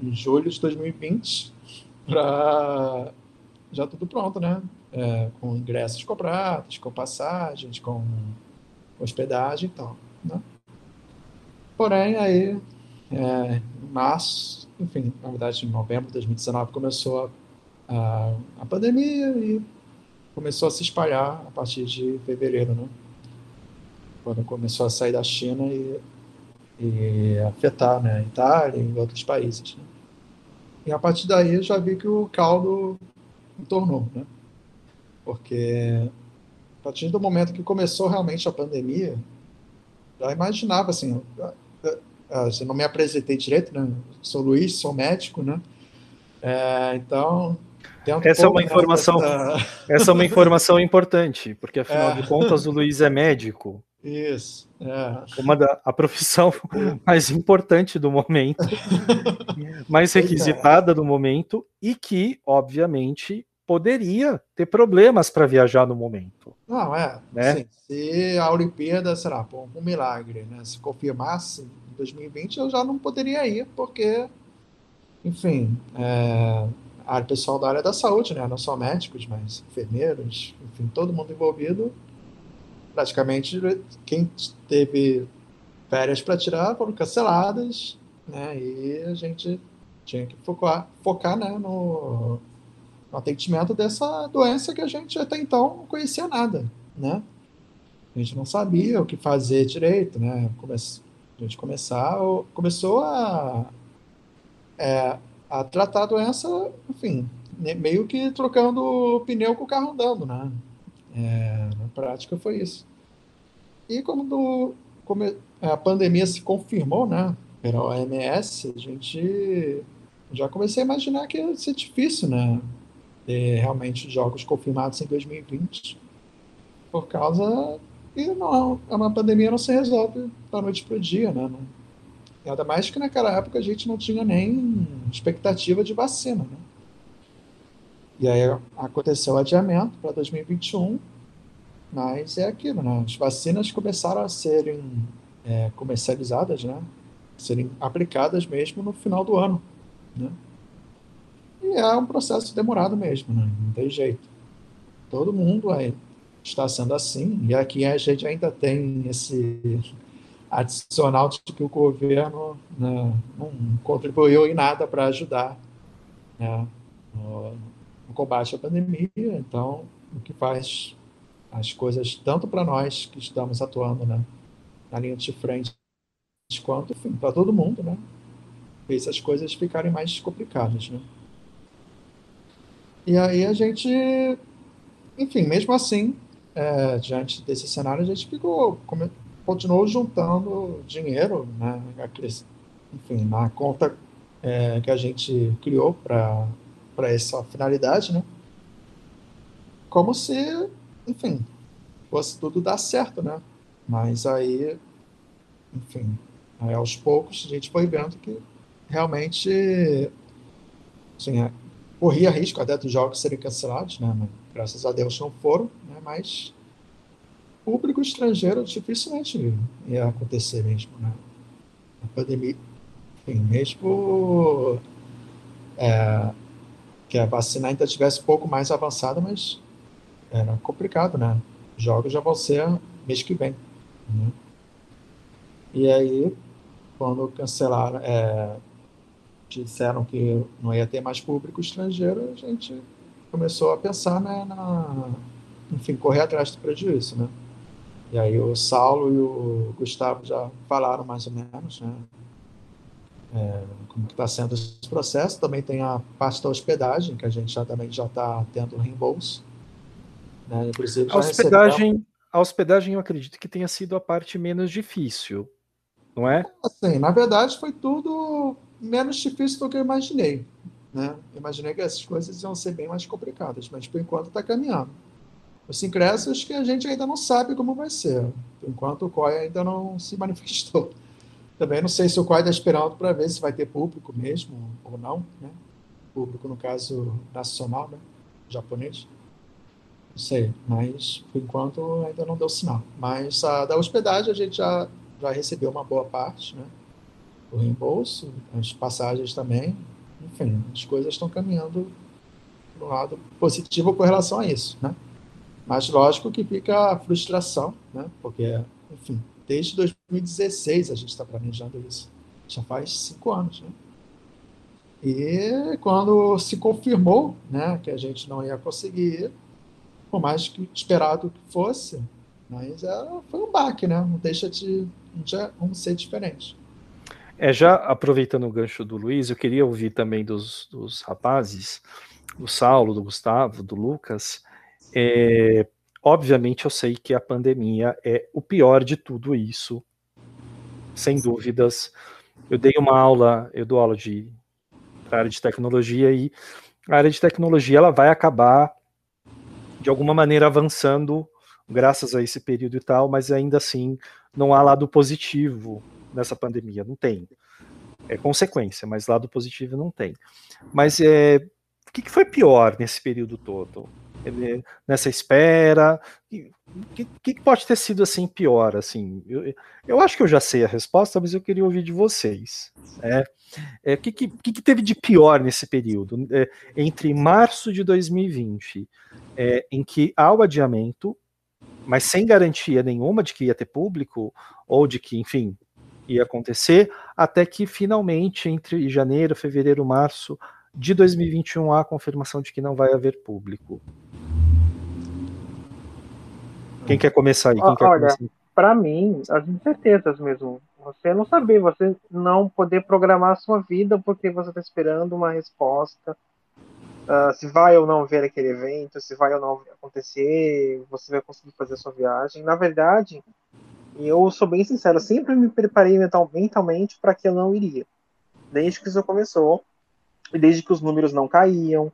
em julho de 2020, para já tudo pronto, né? É, com ingressos comprados, com passagens, com hospedagem e tal. Né? Porém, aí, é, em março, enfim, na verdade, em novembro de 2019 começou a, a pandemia e começou a se espalhar a partir de fevereiro, né? Quando começou a sair da China e, e afetar, né, a Itália e outros países. Né? E a partir daí eu já vi que o caldo tornou, né? Porque a partir do momento que começou realmente a pandemia, já imaginava assim, eu não me apresentei direito, né? Sou Luiz, sou médico, né? É, então, essa é uma informação, dessa... (laughs) essa é uma informação importante, porque afinal é. de contas o Luiz é médico. Isso. É. Uma da a profissão (laughs) mais importante do momento, (laughs) mais é. requisitada do momento e que, obviamente, poderia ter problemas para viajar no momento. Não, é. Né? Assim, se a Olimpíada, sei lá, por um milagre, né, se confirmasse em 2020, eu já não poderia ir, porque, enfim, é, a pessoal da área da saúde, né, não só médicos, mas enfermeiros, enfim, todo mundo envolvido, praticamente quem teve férias para tirar foram canceladas, né, e a gente tinha que focar, focar né, no no atendimento dessa doença que a gente até então não conhecia nada, né? A gente não sabia o que fazer direito, né? a gente começar, começou a, é, a tratar a doença, enfim, meio que trocando pneu com o carro andando, né? É, na prática foi isso. E como a pandemia se confirmou, né, pela OMS, a gente já comecei a imaginar que ia ser difícil, né? ter realmente jogos confirmados em 2020, por causa que não, é uma pandemia não se resolve da noite para o dia, né? Nada mais que naquela época a gente não tinha nem expectativa de vacina, né? E aí aconteceu o adiamento para 2021, mas é aquilo, né? As vacinas começaram a serem é, comercializadas, né? Serem aplicadas mesmo no final do ano, né? E é um processo demorado mesmo, né? não tem jeito. Todo mundo aí está sendo assim, e aqui a gente ainda tem esse adicional de que o governo né, não contribuiu em nada para ajudar né, no, no combate à pandemia, então o que faz as coisas tanto para nós que estamos atuando né, na linha de frente quanto para todo mundo, né? Fez as coisas ficarem mais complicadas, né? E aí a gente, enfim, mesmo assim, é, diante desse cenário, a gente ficou, continuou juntando dinheiro, né, enfim, na conta é, que a gente criou para essa finalidade, né, como se, enfim, fosse tudo dar certo, né, mas aí, enfim, aí aos poucos a gente foi vendo que realmente, assim, é, corria risco até dos jogos serem cancelados, né? graças a Deus não foram, né? mas público estrangeiro dificilmente ia acontecer mesmo, né? A pandemia, enfim, mesmo é, que a vacina ainda tivesse um pouco mais avançada, mas era complicado, né? Os jogos já vão ser mês que vem, né? E aí, quando cancelaram, é, disseram que não ia ter mais público estrangeiro, a gente começou a pensar né, na, enfim, correr atrás do prejuízo, né? E aí o Saulo e o Gustavo já falaram mais ou menos, né? É, como que está sendo esse processo. Também tem a parte da hospedagem, que a gente já também já está tendo reembolso. Né? Inclusive, a hospedagem, a hospedagem eu acredito que tenha sido a parte menos difícil, não é? Assim, na verdade foi tudo menos difícil do que eu imaginei. Né? Imaginei que essas coisas iam ser bem mais complicadas, mas por enquanto está caminhando. Os ingressos que a gente ainda não sabe como vai ser. Enquanto o COI ainda não se manifestou. Também não sei se o COI está esperando para ver se vai ter público mesmo ou não. Né? Público, no caso, nacional, né? japonês. Não sei, mas por enquanto ainda não deu sinal. Mas a da hospedagem a gente já, já recebeu uma boa parte, né? o reembolso, as passagens também. Enfim, as coisas estão caminhando para um lado positivo com relação a isso, né? Mas lógico que fica a frustração, né? Porque, enfim, desde 2016 a gente está planejando isso. Já faz cinco anos, né? E quando se confirmou, né, que a gente não ia conseguir, por mais que esperado que fosse, mas era, foi um baque, né? Não deixa de não ser diferente. É, já aproveitando o gancho do Luiz, eu queria ouvir também dos, dos rapazes, do Saulo, do Gustavo, do Lucas. É, obviamente, eu sei que a pandemia é o pior de tudo isso, sem dúvidas. eu dei uma aula, eu dou aula de área de tecnologia e a área de tecnologia ela vai acabar de alguma maneira avançando graças a esse período e tal, mas ainda assim não há lado positivo nessa pandemia, não tem. É consequência, mas lado positivo não tem. Mas é, o que, que foi pior nesse período todo? Nessa espera? O que, que, pode ter sido assim pior? Assim, eu, eu, acho que eu já sei a resposta, mas eu queria ouvir de vocês. Né? É, o que, que, que, teve de pior nesse período? É, entre março de 2020, é, em que há o adiamento, mas sem garantia nenhuma de que ia ter público, ou de que, enfim, ia acontecer, até que finalmente, entre janeiro, fevereiro, março de 2021, há a confirmação de que não vai haver público. Quem quer começar aí? Quem Olha, para mim, as incertezas mesmo. Você não saber, você não poder programar a sua vida porque você está esperando uma resposta. Uh, se vai ou não ver aquele evento, se vai ou não acontecer, você vai conseguir fazer a sua viagem. Na verdade, eu sou bem sincero, sempre me preparei mental, mentalmente para que eu não iria. Desde que isso começou, e desde que os números não caíam,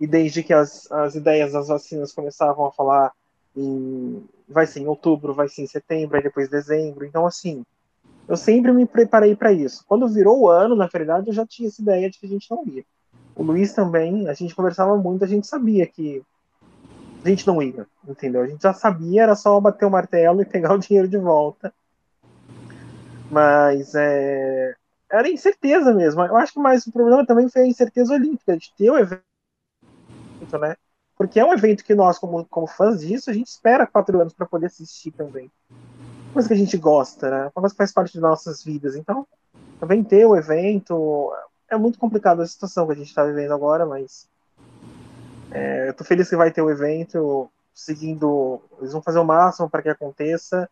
e desde que as, as ideias das vacinas começavam a falar em, vai ser em outubro, vai ser em setembro, aí depois dezembro. Então, assim, eu sempre me preparei para isso. Quando virou o ano, na verdade, eu já tinha essa ideia de que a gente não ia. O Luiz também, a gente conversava muito, a gente sabia que a gente não ia, entendeu? A gente já sabia, era só bater o martelo e pegar o dinheiro de volta. Mas é, era incerteza mesmo. Eu acho que mais o problema também foi a incerteza olímpica, de ter o evento, né? Porque é um evento que nós, como, como fãs disso, a gente espera quatro anos para poder assistir também. Uma coisa que a gente gosta, né? Uma coisa que faz parte de nossas vidas. Então, também ter o evento. É muito complicado a situação que a gente está vivendo agora, mas. É, eu tô feliz que vai ter o evento, seguindo. Eles vão fazer o máximo para que aconteça.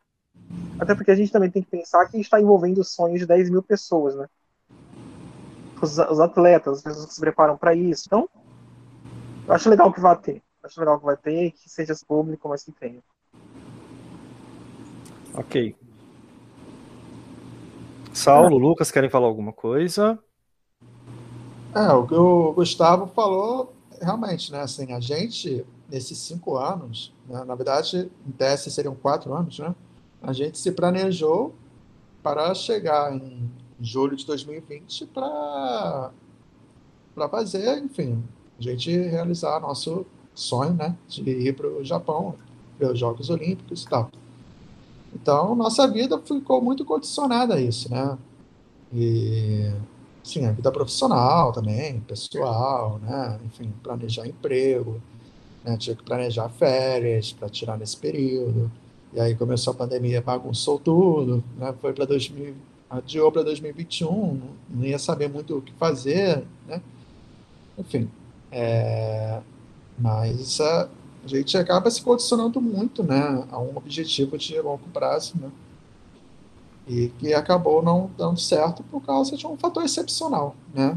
Até porque a gente também tem que pensar que a gente está envolvendo o sonho de 10 mil pessoas, né? Os, os atletas, as pessoas que se preparam para isso. Então, eu acho legal que vai ter. Acho legal que vai ter, que seja público, mas que tenha. Ok. Saulo, é. Lucas, querem falar alguma coisa? É, o que o Gustavo falou, realmente, né? Assim, a gente, nesses cinco anos, né, na verdade, em teste seriam quatro anos, né? A gente se planejou para chegar em julho de 2020 para fazer, enfim, a gente realizar nosso sonho, né, de ir para o Japão, ver os Jogos Olímpicos e tal. Então, nossa vida ficou muito condicionada a isso, né? E, sim, a vida profissional também, pessoal, né? Enfim, planejar emprego, né? Tinha que planejar férias para tirar nesse período. E aí começou a pandemia, bagunçou tudo, né? Foi para 2000, adiou para 2021, não ia saber muito o que fazer, né? Enfim, é, mas a, a, gente acaba se condicionando muito né, a um objetivo de longo prazo, né? E que acabou não dando certo por causa de um fator excepcional, né?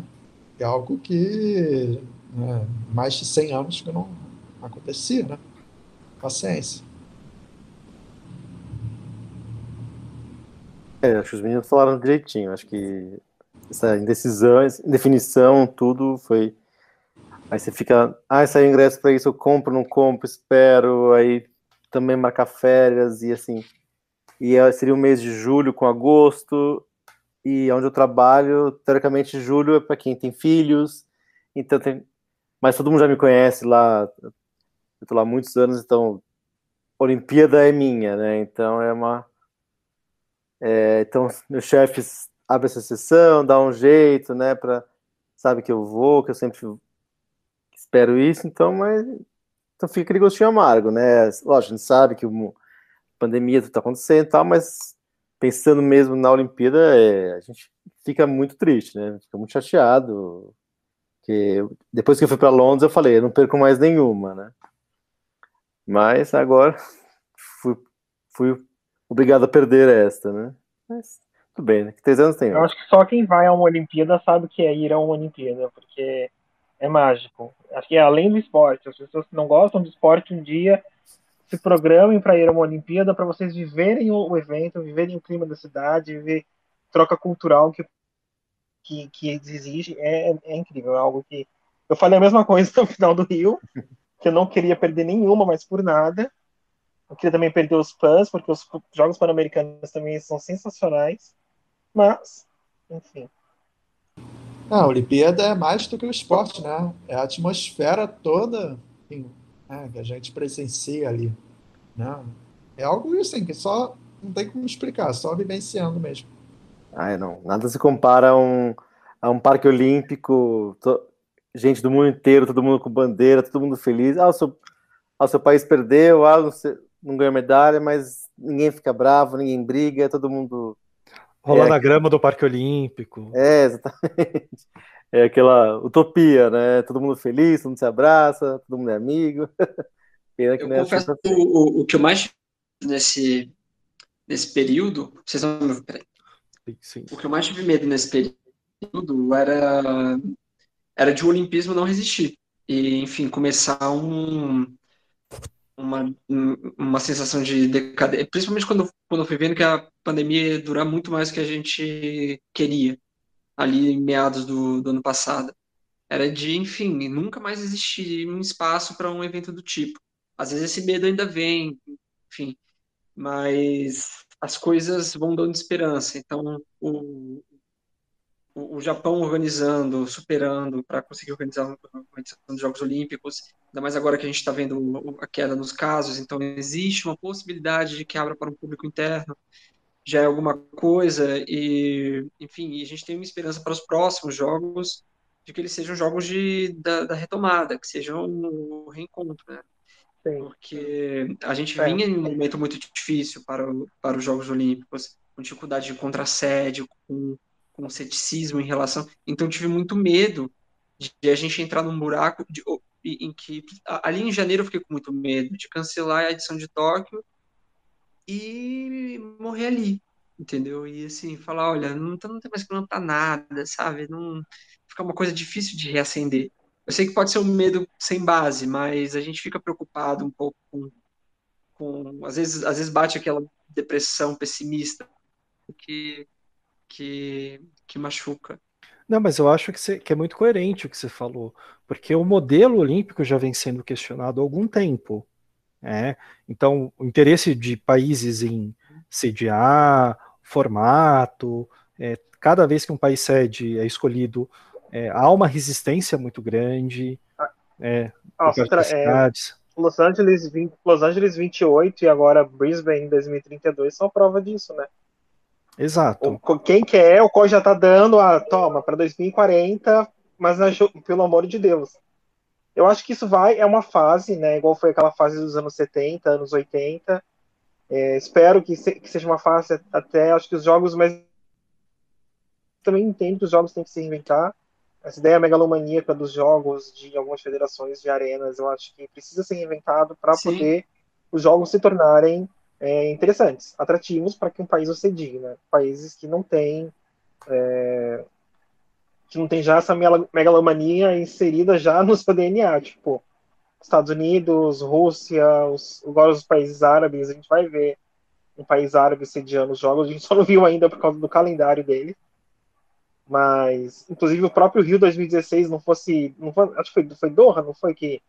É algo que né, mais de 100 anos que não acontecia, né? Paciência. É, acho que os meninos falaram direitinho. Acho que essa indecisão, indefinição, tudo foi Aí você fica, ah, saiu ingresso para isso, eu compro, não compro, espero, aí também marcar férias e assim. E seria o mês de julho com agosto, e onde eu trabalho, teoricamente, julho é para quem tem filhos, então tem. Mas todo mundo já me conhece lá, eu tô lá há muitos anos, então Olimpíada é minha, né? Então é uma. É, então, meus chefes abrem essa sessão, dá um jeito, né? Pra, sabe que eu vou, que eu sempre espero isso, então, mas então fica aquele gostinho amargo, né? Lógico, a gente sabe que a pandemia está acontecendo e tal, mas pensando mesmo na Olimpíada, é, a gente fica muito triste, né? Fica muito chateado. Que depois que eu fui para Londres, eu falei, eu não perco mais nenhuma, né? Mas agora (laughs) fui, fui obrigado a perder esta, né? Mas tudo bem, né? Três anos tem. Eu acho que só quem vai a uma Olimpíada sabe o que é ir a uma Olimpíada, porque é mágico. Acho que é além do esporte. As pessoas que não gostam do esporte um dia se programem para ir a uma Olimpíada para vocês viverem o evento, viverem o clima da cidade, viver troca cultural que que, que exige é, é incrível, é algo que eu falei a mesma coisa no final do Rio, (laughs) que eu não queria perder nenhuma, mas por nada. Eu queria também perder os PANs, porque os Jogos Pan-Americanos também são sensacionais. Mas, enfim. A Olimpíada é mais do que o esporte, né? É a atmosfera toda enfim, né, que a gente presencia ali. Né? É algo assim que só não tem como explicar, só vivenciando mesmo. Ah, não. Nada se compara a um, a um parque olímpico, to, gente do mundo inteiro, todo mundo com bandeira, todo mundo feliz. Ah, o seu, ah, o seu país perdeu, ah, não, não ganhou medalha, mas ninguém fica bravo, ninguém briga, todo mundo. Rolando é, a grama do Parque Olímpico. É, exatamente. É aquela utopia, né? Todo mundo feliz, todo mundo se abraça, todo mundo é amigo. (laughs) Pena que eu confesso assim. o, o que eu mais nesse, nesse período. Vocês não me. Sim. O que eu mais tive medo nesse período era, era de o olimpismo não resistir. E, enfim, começar um, uma, uma sensação de decadência, principalmente quando, quando eu fui vendo que a pandemia ia durar muito mais do que a gente queria, ali em meados do, do ano passado. Era de, enfim, nunca mais existir um espaço para um evento do tipo. Às vezes esse medo ainda vem, enfim, mas as coisas vão dando esperança. Então, o, o, Japão organizando, superando para conseguir organizar a organização dos Jogos Olímpicos, ainda mais agora que a gente está vendo a queda nos casos, então existe uma possibilidade de que abra para um público interno, já é alguma coisa, e enfim, e a gente tem uma esperança para os próximos jogos de que eles sejam jogos de, da, da retomada, que sejam o reencontro, né? Sim. Porque a gente é. vinha em um momento muito difícil para, o, para os Jogos Olímpicos, com dificuldade de contra-assédio, com com ceticismo em relação. Então tive muito medo de a gente entrar num buraco de, em que ali em janeiro eu fiquei com muito medo de cancelar a edição de Tóquio e morrer ali, entendeu? E assim, falar, olha, não, tá, não tem mais plano para nada, sabe? Não fica uma coisa difícil de reacender. Eu sei que pode ser um medo sem base, mas a gente fica preocupado um pouco com, com às vezes, às vezes bate aquela depressão pessimista que que, que machuca. Não, mas eu acho que, você, que, é muito coerente o que você falou, porque o modelo olímpico já vem sendo questionado há algum tempo. Né? Então, o interesse de países em sediar, formato, é, cada vez que um país cede é escolhido, é, há uma resistência muito grande. É, Nossa, é, Los Angeles, Los Angeles 28 e agora Brisbane 2032 são prova disso, né? Exato. quem quer, o qual já tá dando a toma para 2040, mas pelo amor de Deus. Eu acho que isso vai, é uma fase, né? Igual foi aquela fase dos anos 70, anos 80. É, espero que, se, que, seja uma fase até, acho que os jogos, mas também entendo que os jogos têm que se reinventar. Essa ideia megalomaníaca dos jogos de algumas federações de arenas, eu acho que precisa ser reinventado para poder os jogos se tornarem é, interessantes, atrativos para que um país os cedie, né? Países que não têm é, que não tem já essa megalomania inserida já (laughs) no seu DNA, tipo Estados Unidos, Rússia, os, agora os países árabes, a gente vai ver um país árabe sediando os jogos, a gente (laughs) só não viu ainda por causa do calendário dele. Mas, inclusive, o próprio Rio 2016 não fosse. Não foi, acho que foi, foi Doha, não foi que,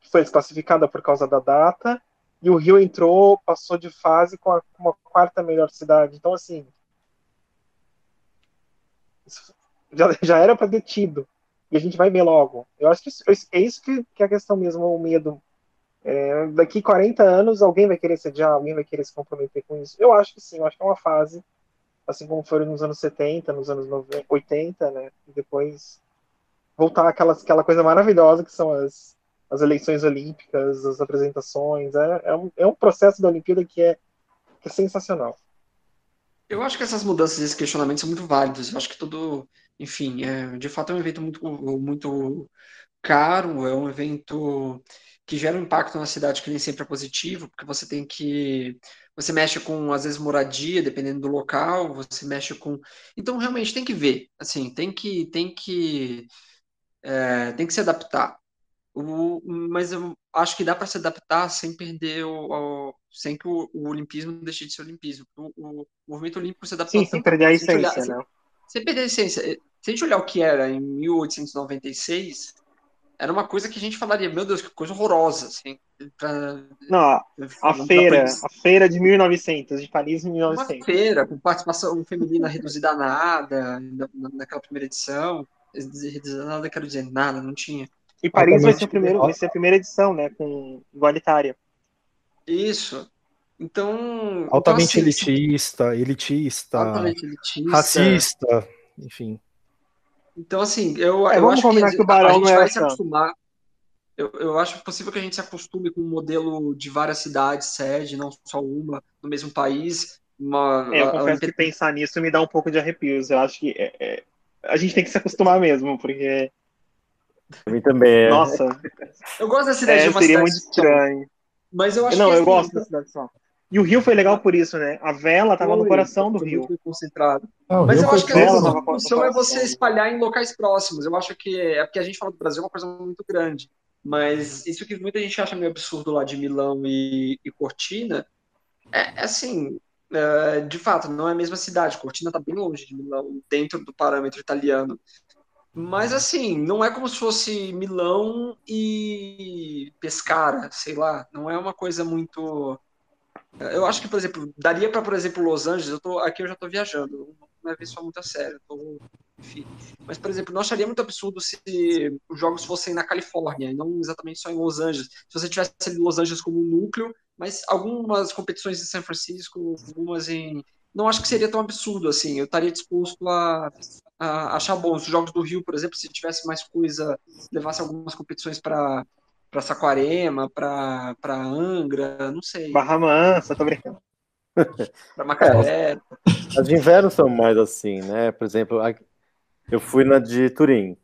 que foi desclassificada por causa da data e o Rio entrou, passou de fase com, a, uma quarta melhor cidade. Então, assim, já, já era para ter tido. E a gente vai ver logo. Eu acho que isso, é isso que, que é a questão mesmo, o medo. É, daqui 40 anos, alguém vai querer sediar, alguém vai querer se comprometer com isso. Eu acho que sim, eu acho que é uma fase, assim como foi nos anos 70, nos anos 90, 80, né? E depois voltar aquela, aquela coisa maravilhosa que são as, as eleições olímpicas, as apresentações. É, é, um, é um processo da Olimpíada que é, que é sensacional. Eu acho que essas mudanças e esses questionamentos são muito válidos. Eu acho que todo, enfim, é, de fato é um evento muito, muito caro, é um evento que gera um impacto na cidade que nem sempre é positivo, porque você tem que. Você mexe com, às vezes, moradia, dependendo do local, você mexe com. Então, realmente, tem que ver. Assim, tem que. Tem que, é, tem que se adaptar. O, mas eu acho que dá para se adaptar sem perder o, o sem que o, o, olimpismo deixe de ser olimpismo. O, movimento olímpico se adapta Sim, sem perder a essência, olhar, né? Sem, sem, perder a essência. se a gente olhar o que era em 1896, era uma coisa que a gente falaria, meu Deus, que coisa horrorosa, assim. Pra, não, a feira, a feira de 1900, de Paris em 1900. Uma feira com participação feminina reduzida a nada, na, naquela primeira edição. Reduzida a nada, quero dizer, nada, não tinha. E Paris vai ser, o primeiro, vai ser a primeira edição, né, com igualitária. Isso. Então. Altamente então, assim, elitista, elitista, altamente elitista, racista, enfim. Então, assim, eu, É, eu acho que, a, que o Barão a gente é vai era se acostumar. Eu, eu acho possível que a gente se acostume com um modelo de várias cidades, sede, não só uma, no mesmo país. Uma, É, eu a- a confesso que pensar nisso me dá um pouco de arrepios. Eu acho que é, é, a gente tem que se acostumar mesmo, porque, Pra mim também é. nossa, Eu gosto dessa ideia é, de uma seria cidade muito só, estranho. Mas eu acho Não, que eu assim, gosto da cidade só. E o Rio foi legal por isso, né? A vela tava no coração do Rio. concentrado. Não, o Mas Rio eu acho que a função com é você espalhar em locais próximos. Eu acho que é porque a gente fala do Brasil é uma coisa muito grande. Mas isso que muita gente acha meio absurdo lá de Milão e, e Cortina, é, é assim, é, de fato, não é a mesma cidade. Cortina está bem longe de Milão, dentro do parâmetro italiano. Mas assim, não é como se fosse Milão e Pescara, sei lá. Não é uma coisa muito. Eu acho que, por exemplo, daria para, por exemplo, Los Angeles. Eu tô aqui, eu já estou viajando. Não é isso muito a sério. tô- enfim. Mas, por exemplo, não acharia muito absurdo se os jogos fossem na Califórnia, não exatamente só em Los Angeles. Se você tivesse Los Angeles como núcleo, mas algumas competições em São Francisco, algumas em. Não acho que seria tão absurdo assim. Eu estaria disposto a, a achar bom. Os jogos do Rio, por exemplo, se tivesse mais coisa, levasse algumas competições para para Saquarema, para Angra, não sei, Barra Mansa, tô brincando. para Macaé. As de inverno são mais assim, né? Por exemplo, a- eu fui na de Turim.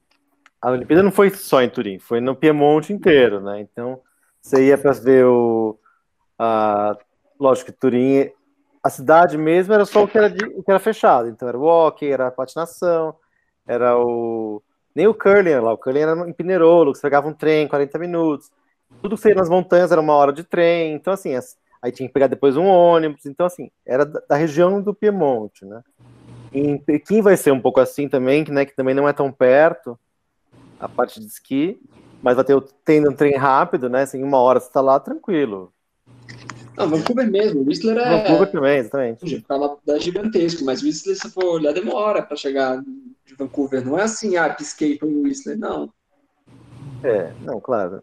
A Olimpíada não foi só em Turim, foi no Piemonte inteiro, né? Então, você ia para ver o. A, lógico que Turim, a cidade mesmo era só o que era, de- o que era fechado. Então, era o hockey, era a patinação, era o. Nem o curling lá, o curling era em Pinerolo, que você pegava um trem, 40 minutos. Tudo que você ia nas montanhas era uma hora de trem. Então, assim, as- aí tinha que pegar depois um ônibus. Então, assim, era da, região do Piemonte, né? Em Pequim vai ser um pouco assim também, né, que também não é tão perto a parte de esqui, mas vai ter o tem um trem rápido, né? Assim, uma hora você está lá tranquilo. Não, Vancouver mesmo. Whistler é. Vancouver também, exatamente. Ficar lá é gigantesco, mas Whistler, se for olhar, demora para chegar de Vancouver. Não é assim, ah, pisquei para Whistler, não. É, não, claro.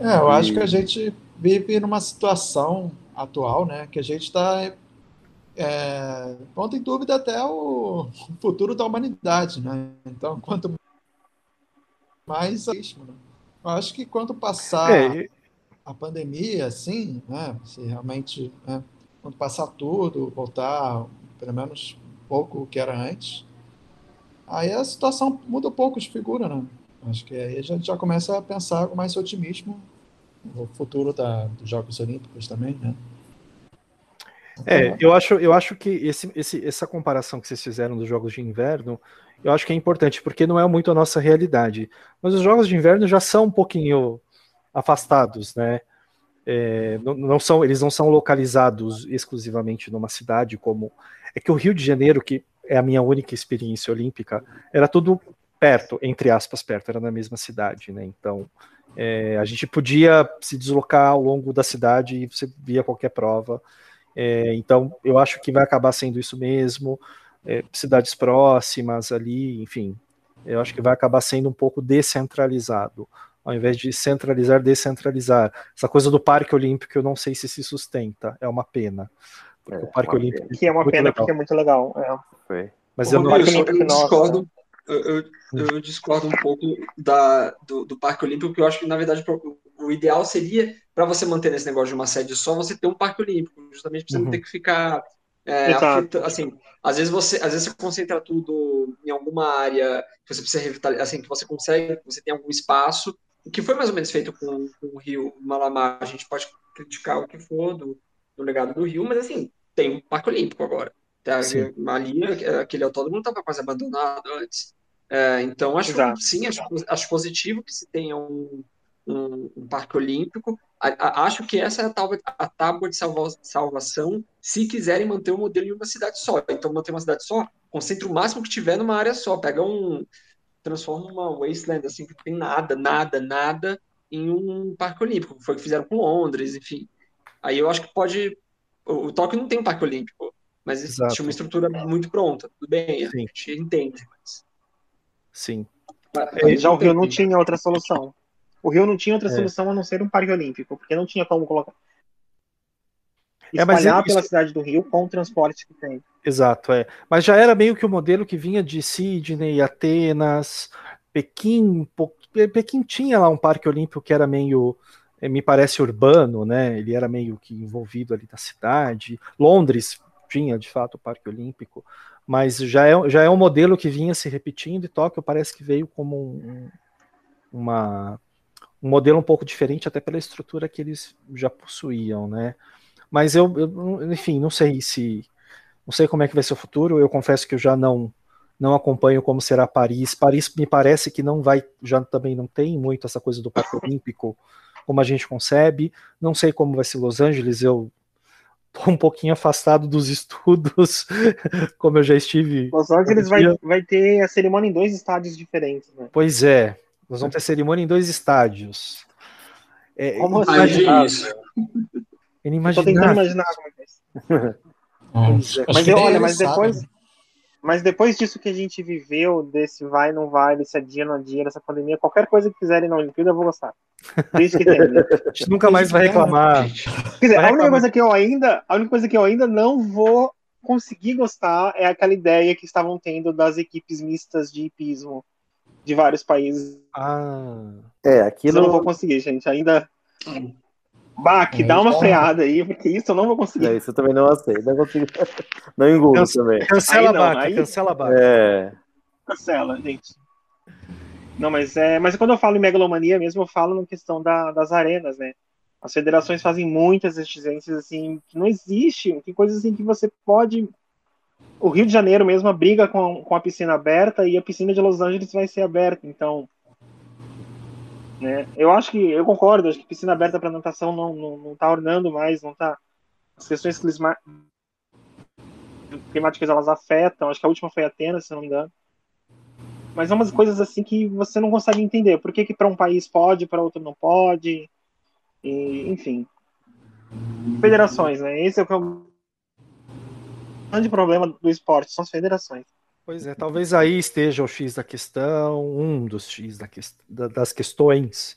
É, eu acho E- que a gente vive numa situação atual, né, que a gente está é, pondo em dúvida até o futuro da humanidade, né? Então, quanto mais né? Eu acho que quando passar É, a pandemia, assim, né, se realmente, né, quando passar tudo, voltar pelo menos pouco o que era antes, aí a situação muda um pouco de figura, né? Acho que aí a gente já começa a pensar com mais otimismo no futuro da, dos Jogos Olímpicos também, né? É, eu acho, eu acho que esse, esse- essa comparação que vocês fizeram dos jogos de inverno, eu acho que é importante, porque não é muito a nossa realidade. Mas os jogos de inverno já são um pouquinho afastados, né? É, não, não são, eles não são localizados exclusivamente numa cidade como. É que o Rio de Janeiro, que é a minha única experiência olímpica, era tudo perto, entre aspas, perto, era na mesma cidade, né? Então é, a gente podia se deslocar ao longo da cidade e você via qualquer prova. É, então, eu acho que vai acabar sendo isso mesmo. é, cidades próximas ali, enfim. Eu acho que vai acabar sendo um pouco descentralizado. Ao invés de centralizar, descentralizar. Essa coisa do Parque Olímpico, eu não sei se se sustenta. É uma pena. Porque É, o Parque uma Olímpico. Que é uma Muito pena legal. porque é muito legal. é. Foi. Mas Ô, eu não eu, Olímpico, nossa. discordo, eu, eu- eu discordo um pouco da, do, do Parque Olímpico, porque eu acho que, na verdade, o ideal seria, para você manter esse negócio de uma sede só, você ter um Parque Olímpico, justamente para você Uhum. não ter que ficar. é, afeta- assim, às vezes você, às vezes você concentra tudo em alguma área que você precisa revitalizar, assim, que você consegue, que você tem algum espaço, o que foi mais ou menos feito com, com o Rio Malamar. A gente pode criticar o que for do, do legado do Rio, mas assim, tem um Parque Olímpico agora. Tá, ali, aquele autódromo estava quase abandonado antes. É, então, acho Exato. sim, acho, acho positivo que se tenha um, um, um parque olímpico. a, a, acho que essa é a tábua, a tábua de salva, salvação se quiserem manter o modelo em uma cidade só. Então, manter uma cidade só, concentra o máximo que tiver numa área só. Pega um. Transforma uma wasteland, assim, que não tem nada, nada, nada, em um parque olímpico. Foi o que fizeram com Londres, enfim. Aí eu acho que pode. O, Tóquio não tem um parque olímpico, mas Exato. tinha uma estrutura muito pronta. Tudo bem, a gente entende. Mas... Sim. Já o Rio não tinha outra solução. O Rio não tinha outra é. solução a não ser um parque olímpico, porque não tinha como colocar. Espalhar é, pela cidade do Rio com o transporte que tem. Exato, é. Mas já era meio que o modelo que vinha de Sydney, Atenas, Pequim. Pequim tinha lá um parque olímpico que era meio, é, me parece, urbano, né? Ele era meio que envolvido ali na cidade. Londres tinha, de fato, o parque olímpico. Mas já é, já é um modelo que vinha se repetindo e Tóquio parece que veio como um, uma um modelo um pouco diferente, até pela estrutura que eles já possuíam, né? Mas eu, eu, enfim, não sei se. Não sei como é que vai ser o futuro. Eu confesso que eu já não não acompanho como será Paris. Paris me parece que não vai, já também não tem muito essa coisa do Parque Olímpico como a gente concebe. Não sei como vai ser Los Angeles. Eu tô um pouquinho afastado dos (laughs) estudos, como eu já estive. Los Angeles vai, vai ter a cerimônia em dois estádios diferentes, né? Pois é, nós vamos ter cerimônia em dois estádios. É, Como assim? isso? Estou tentando imaginar como é isso. É. Mas eu, olha, mas depois, mas depois disso que a gente viveu, desse vai, não vai, desse adia, não adia, dessa pandemia, qualquer coisa que fizerem na Olimpíada eu vou gostar. Desde que tem. A gente nunca mais vai reclamar. Quer dizer, a única coisa que eu ainda, a única coisa que eu ainda não vou conseguir gostar é aquela ideia que estavam tendo das equipes mistas de hipismo de vários países. Ah. É, aquilo. Eu não vou conseguir, gente. Ainda. Bah, que dá uma freada aí, porque isso eu não vou conseguir. É, isso eu também não aceito. Não consigo. (laughs) Não engulo Cance... também. Cancela a Baca, aí... cancela a Baca. É. Cancela, gente. Não, mas é. Mas quando eu falo em megalomania mesmo, eu falo na questão da, das arenas, né? As federações fazem muitas exigências assim que não existe, tem coisas assim que você pode o Rio de Janeiro mesmo briga com, com a piscina aberta e a piscina de Los Angeles vai ser aberta. Então, né, eu acho que, eu concordo, acho que piscina aberta para natação não, não, não tá ornando mais, não tá. As questões climáticas elas afetam, acho que a última foi Atenas, se não me engano. Mas é umas coisas assim que você não consegue entender. Por que, que para um país pode, para outro não pode? E, enfim. Federações, né? Esse é o eu grande problema do esporte são as federações. Pois é, talvez aí esteja o X da questão, um dos X da que, das questões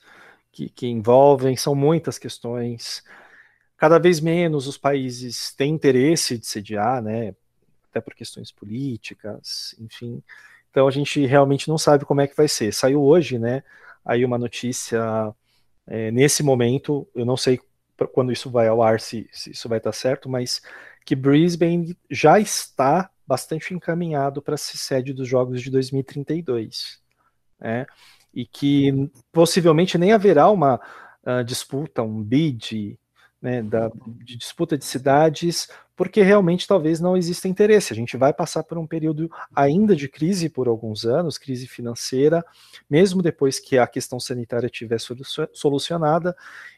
que, que envolvem, são muitas questões. Cada vez menos os países têm interesse de sediar, né? Até por questões políticas, enfim. Então a gente realmente não sabe como é que vai ser. Saiu hoje, né? Aí uma notícia é, nesse momento, eu não sei quando isso vai ao ar, se, se isso vai estar certo, mas que Brisbane já está bastante encaminhado para ser sede dos Jogos de 2032, né? E que possivelmente nem haverá uma uh, disputa, um bid, né, da, de disputa de cidades, porque realmente talvez não exista interesse. A gente vai passar por um período ainda de crise por alguns anos, crise financeira, mesmo depois que a questão sanitária estiver solucionada.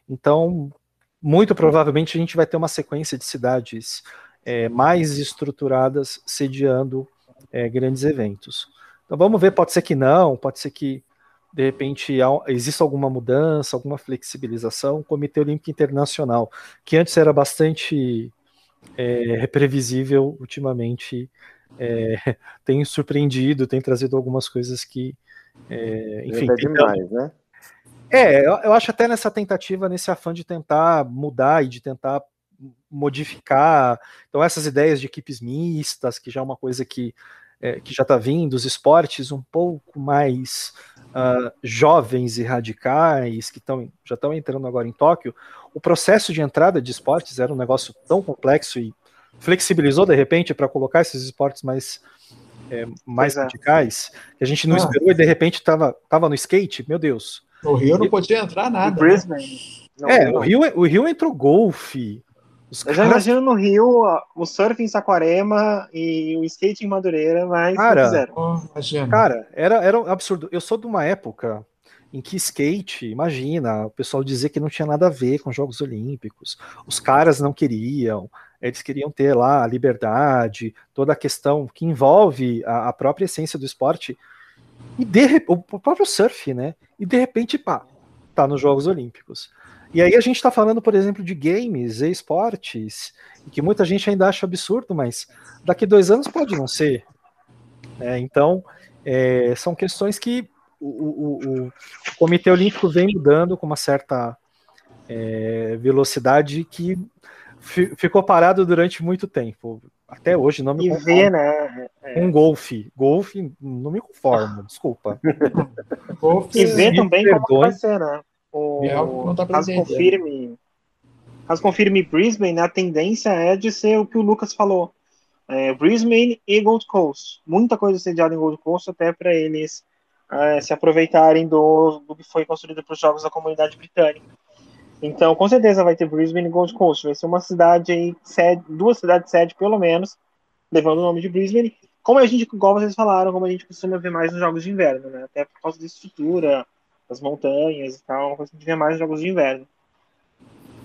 Então, muito provavelmente a gente vai ter uma sequência de cidades é, mais estruturadas sediando é, grandes eventos. Então vamos ver, pode ser que não, pode ser que de repente exista alguma mudança, alguma flexibilização. O Comitê Olímpico Internacional, que antes era bastante é, previsível, ultimamente é, (laughs) tem surpreendido, tem trazido algumas coisas que, é, enfim, é demais, né? É, eu, eu acho até nessa tentativa, nesse afã de tentar mudar e de tentar modificar. Então, essas ideias de equipes mistas, que já é uma coisa que, é, que já está vindo, os esportes um pouco mais uh, jovens e radicais, que tão, já estão entrando agora em Tóquio, o processo de entrada de esportes era um negócio tão complexo e flexibilizou de repente para colocar esses esportes mais é, mais é. radicais, que a gente não ah. esperou e de repente estava tava no skate, meu Deus. O Rio não podia entrar nada. Né? Não, é, não. O, Rio, o Rio entrou golfe. Os eu já imagino no Rio o surf em Saquarema e o skate em Madureira, mas cara, não fizeram. Cara, era, era um absurdo. Eu sou de uma época em que skate, imagina, o pessoal dizer que não tinha nada a ver com os Jogos Olímpicos, os caras não queriam, eles queriam ter lá a liberdade, toda a questão que envolve a, a própria essência do esporte, e de, o próprio surf, né? E de repente, pá, tá nos Jogos Olímpicos. E aí a gente está falando, por exemplo, de games e esportes, que muita gente ainda acha absurdo, mas daqui dois anos pode não ser. É, então, é, são questões que o, o, o, Comitê Olímpico vem mudando com uma certa é, velocidade que ficou parado durante muito tempo. Até hoje não me conformo. E vê, né? É. Um golfe. Golfe, não me conformo, desculpa. (laughs) golfe, e vê também como vai ser, né? O, é tá caso confirme, caso confirme Brisbane, a tendência é de ser o que o Lucas falou. É, Brisbane e Gold Coast. Muita coisa sediada em Gold Coast, até para eles é, se aproveitarem do, do que foi construído para os Jogos da Comunidade Britânica. Então, com certeza vai ter Brisbane e Gold Coast. Vai ser uma cidade aí, sede, duas cidades sede, pelo menos, levando o nome de Brisbane. Como a gente, igual vocês falaram, como a gente costuma ver mais nos jogos de inverno, né? Até por causa da estrutura, das montanhas e tal, uma coisa que a gente vê mais jogos de inverno.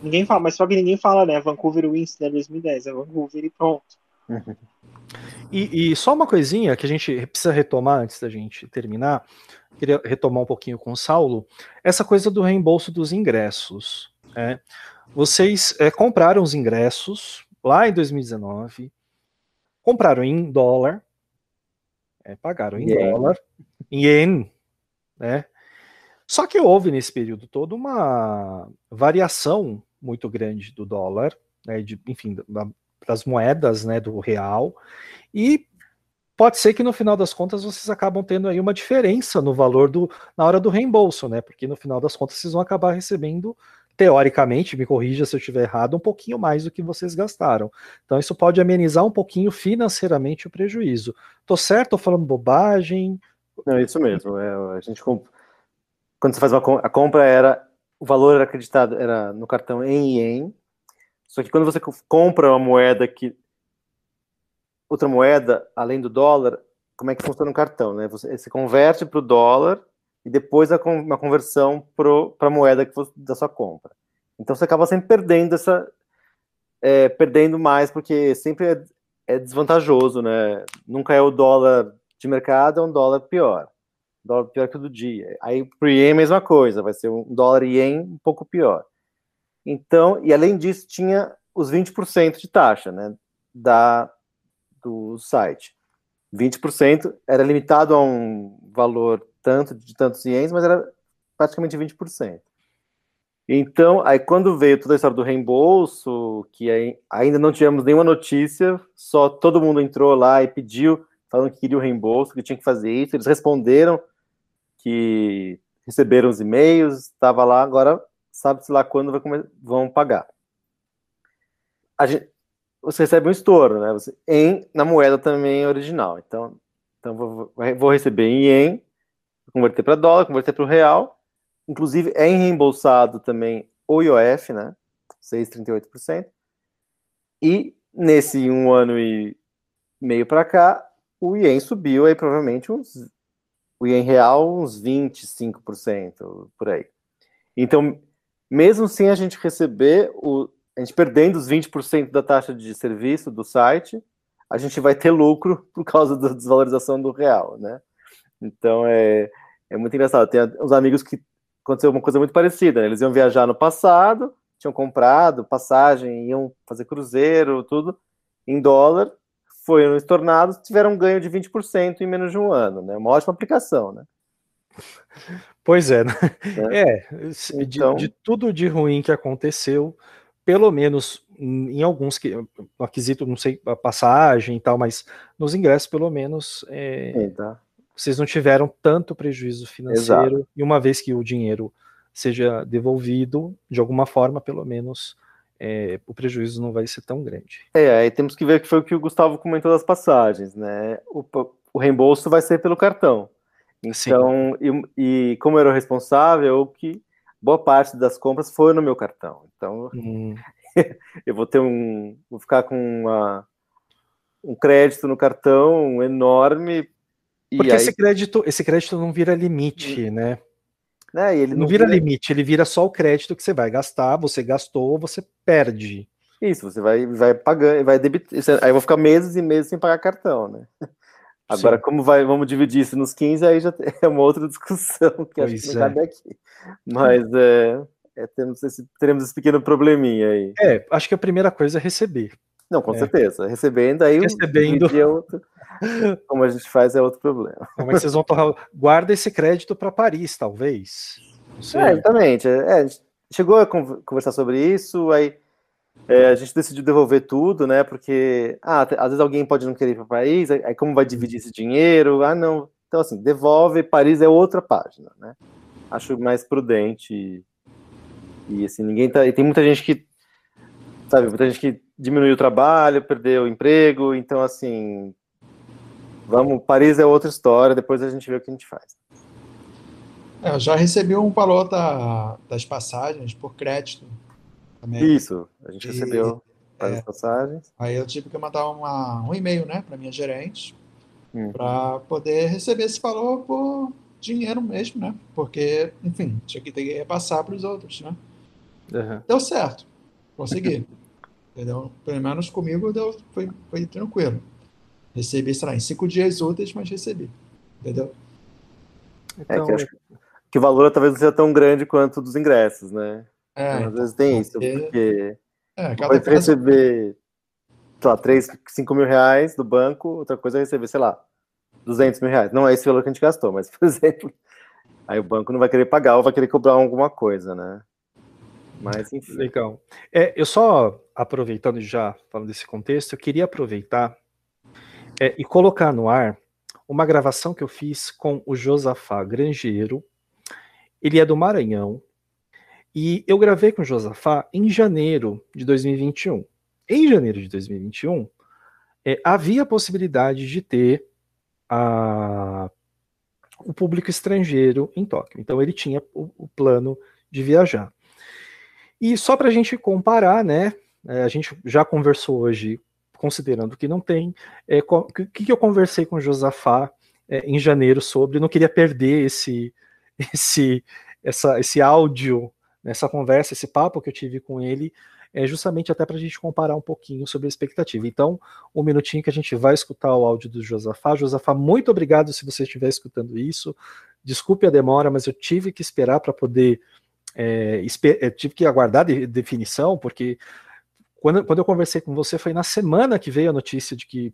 Ninguém fala, mas só que ninguém fala, né? Vancouver Wins né, 2010, é Vancouver e pronto. (laughs) E, e, só uma coisinha que a gente precisa retomar antes da gente terminar, queria retomar um pouquinho com o Saulo, essa coisa do reembolso dos ingressos. É. Vocês é, compraram os ingressos lá em 2019, compraram em dólar, é, pagaram em yeah. dólar, em yen, né? Só que houve nesse período todo uma variação muito grande do dólar, né, de, enfim, da, das moedas né, do real, e pode ser que no final das contas vocês acabam tendo aí uma diferença no valor do na hora do reembolso, né? Porque no final das contas vocês vão acabar recebendo teoricamente, me corrija se eu estiver errado, um pouquinho mais do que vocês gastaram. Então isso pode amenizar um pouquinho financeiramente o prejuízo. Tô certo? Tô falando bobagem? Não, isso mesmo. É, a gente quando você faz uma a compra era o valor era acreditado era no cartão em ien, só que quando você compra uma moeda que outra moeda além do dólar, como é que funciona o cartão, né? Você, converte para o dólar e depois a, uma conversão para a moeda que você, da sua compra. Então você acaba sempre perdendo essa é, perdendo mais porque sempre é, é desvantajoso, né? Nunca é o dólar de mercado, é um dólar pior dólar pior que o do dia. Aí pro é a mesma coisa, vai ser um dólar ien um pouco pior. Então, e além disso, tinha os 20% de taxa, né, da, do site. 20% era limitado a um valor tanto de tantos ienes, mas era praticamente 20%. Então, aí quando veio toda a história do reembolso, que ainda não tivemos nenhuma notícia, só todo mundo entrou lá e pediu, falando que queria o reembolso, que tinha que fazer isso, eles responderam que receberam os e-mails, estava lá, agora sabe-se lá quando vão pagar. Gente, você recebe um estouro, né? Você, em, na moeda também original. Então, então vou, vou receber em ien, converter para dólar, converter para o real. Inclusive, é reembolsado também o IOF, né? 6,38%. E nesse um ano e meio para cá, o ien subiu aí provavelmente uns o ien real uns 25% por aí. Então, mesmo sem a gente receber, o, a gente perdendo os 20% da taxa de serviço do site, a gente vai ter lucro (laughs) por causa da desvalorização do real, né? Então, é, é muito engraçado. Tem uns amigos que aconteceu uma coisa muito parecida, né? Eles iam viajar no passado, tinham comprado passagem, iam fazer cruzeiro, tudo, em dólar, foram estornados, tiveram um ganho de 20% em menos de um ano, né? Uma ótima aplicação, né? Pois é, né? é. é então... de, de, tudo de ruim que aconteceu, pelo menos em alguns que no aquisito, não sei, a passagem e tal, mas nos ingressos, pelo menos, é, tá. vocês não tiveram tanto prejuízo financeiro, Exato. e uma vez que o dinheiro seja devolvido, de alguma forma, pelo menos é, o prejuízo não vai ser tão grande. É, aí temos que ver que foi o que o Gustavo comentou das passagens, né? O, o reembolso vai ser pelo cartão. Então, e, e, como eu era o responsável, que boa parte das compras foi no meu cartão. Então, hum. (laughs) eu vou ter um, vou ficar com uma, um crédito no cartão enorme. Porque aí... esse crédito, esse crédito não vira limite, hum. né? Né? E ele não, não vira, vira limite, ele vira só o crédito que você vai gastar, você gastou, você perde. Isso, você vai, vai pagando, vai debitar. Aí eu vou ficar meses e meses sem pagar cartão, né? (laughs) Agora, Sim. como vai, vamos dividir isso nos 15, aí já (laughs) é uma outra discussão (laughs) que pois acho que não é. cabe aqui. Mas é, é, temos esse, teremos esse pequeno probleminha aí. É, acho que a primeira coisa é receber. Não, com é. certeza. Recebendo aí Recebendo. É outro, (laughs) como a gente faz é outro problema. Como é que vocês vão torrar? Guarda esse crédito para Paris, talvez. É, exatamente. É, chegou a conversar sobre isso, aí é, a gente decidiu devolver tudo, né? Porque ah, às vezes alguém pode não querer ir para Paris, aí como vai dividir esse dinheiro? Ah, não. Então, assim, devolve, Paris é outra página, né? Acho mais prudente. E, e assim, ninguém tá. E tem muita gente que. Sabe, muita gente que diminuiu o trabalho, perdeu o emprego, então, assim. Vamos, Paris é outra história, depois a gente vê o que a gente faz. É, eu já recebi um valor da, das passagens por crédito também. Isso, a gente e, recebeu as é, passagens. Aí eu tive que mandar uma, um e-mail né, para minha gerente hum. para poder receber esse valor por dinheiro mesmo, né? Porque, enfim, tinha que ter que repassar para os outros, né? Uhum. Deu certo, consegui. (laughs) entendeu? Pelo menos comigo deu, foi, foi tranquilo. Recebi, sei lá, em cinco dias úteis, mas recebi. Entendeu? Então... É que, acho que o valor talvez não seja tão grande quanto dos ingressos, né? É, Às vezes tem porque... isso, porque é, cada caso... receber, sei lá, 3, 5 mil reais do banco, outra coisa é receber, sei lá, 200 mil reais. Não é esse valor que a gente gastou, mas, por (laughs) exemplo, aí o banco não vai querer pagar ou vai querer cobrar alguma coisa, né? Mas, enfim. Legal. É, eu só, aproveitando já, falando desse contexto, eu queria aproveitar é, e colocar no ar uma gravação que eu fiz com o Josafá Grangeiro. Ele é do Maranhão, e eu gravei com o Josafá em janeiro de 2021. Em janeiro de 2021, é, havia a possibilidade de ter a, o público estrangeiro em Tóquio. Então ele tinha o, o plano de viajar. E só para a gente comparar, né? É, a gente já conversou hoje, considerando que não tem. É, o que, que eu conversei com o Josafá é, em janeiro sobre? não queria perder esse, (laughs) esse, essa, esse áudio essa conversa, esse papo que eu tive com ele, é justamente até para a gente comparar um pouquinho sobre a expectativa. Então, um minutinho que a gente vai escutar o áudio do Josafá. Josafá, muito obrigado se você estiver escutando isso. Desculpe a demora, mas eu tive que esperar para poder. É, tive que aguardar de definição, porque quando, quando eu conversei com você foi na semana que veio a notícia de que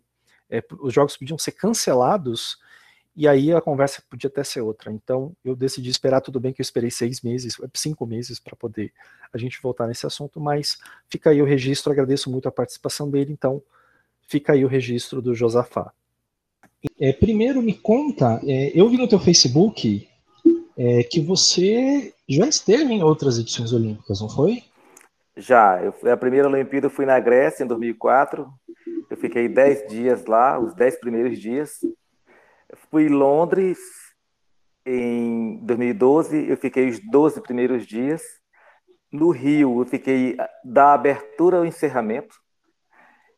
é, os jogos podiam ser cancelados e aí a conversa podia até ser outra. Então eu decidi esperar, tudo bem que eu esperei seis meses, cinco meses para poder a gente voltar nesse assunto, mas fica aí o registro, agradeço muito a participação dele, então fica aí o registro do Josafá. É, primeiro me conta, é, eu vi no teu Facebook é, que você já esteve em outras edições olímpicas, não foi? Já, eu, a primeira Olimpíada eu fui na Grécia em 2004, eu fiquei dez dias lá, os dez primeiros dias, fui em Londres em 2012, eu fiquei os 12 primeiros dias. No Rio, eu fiquei da abertura ao encerramento.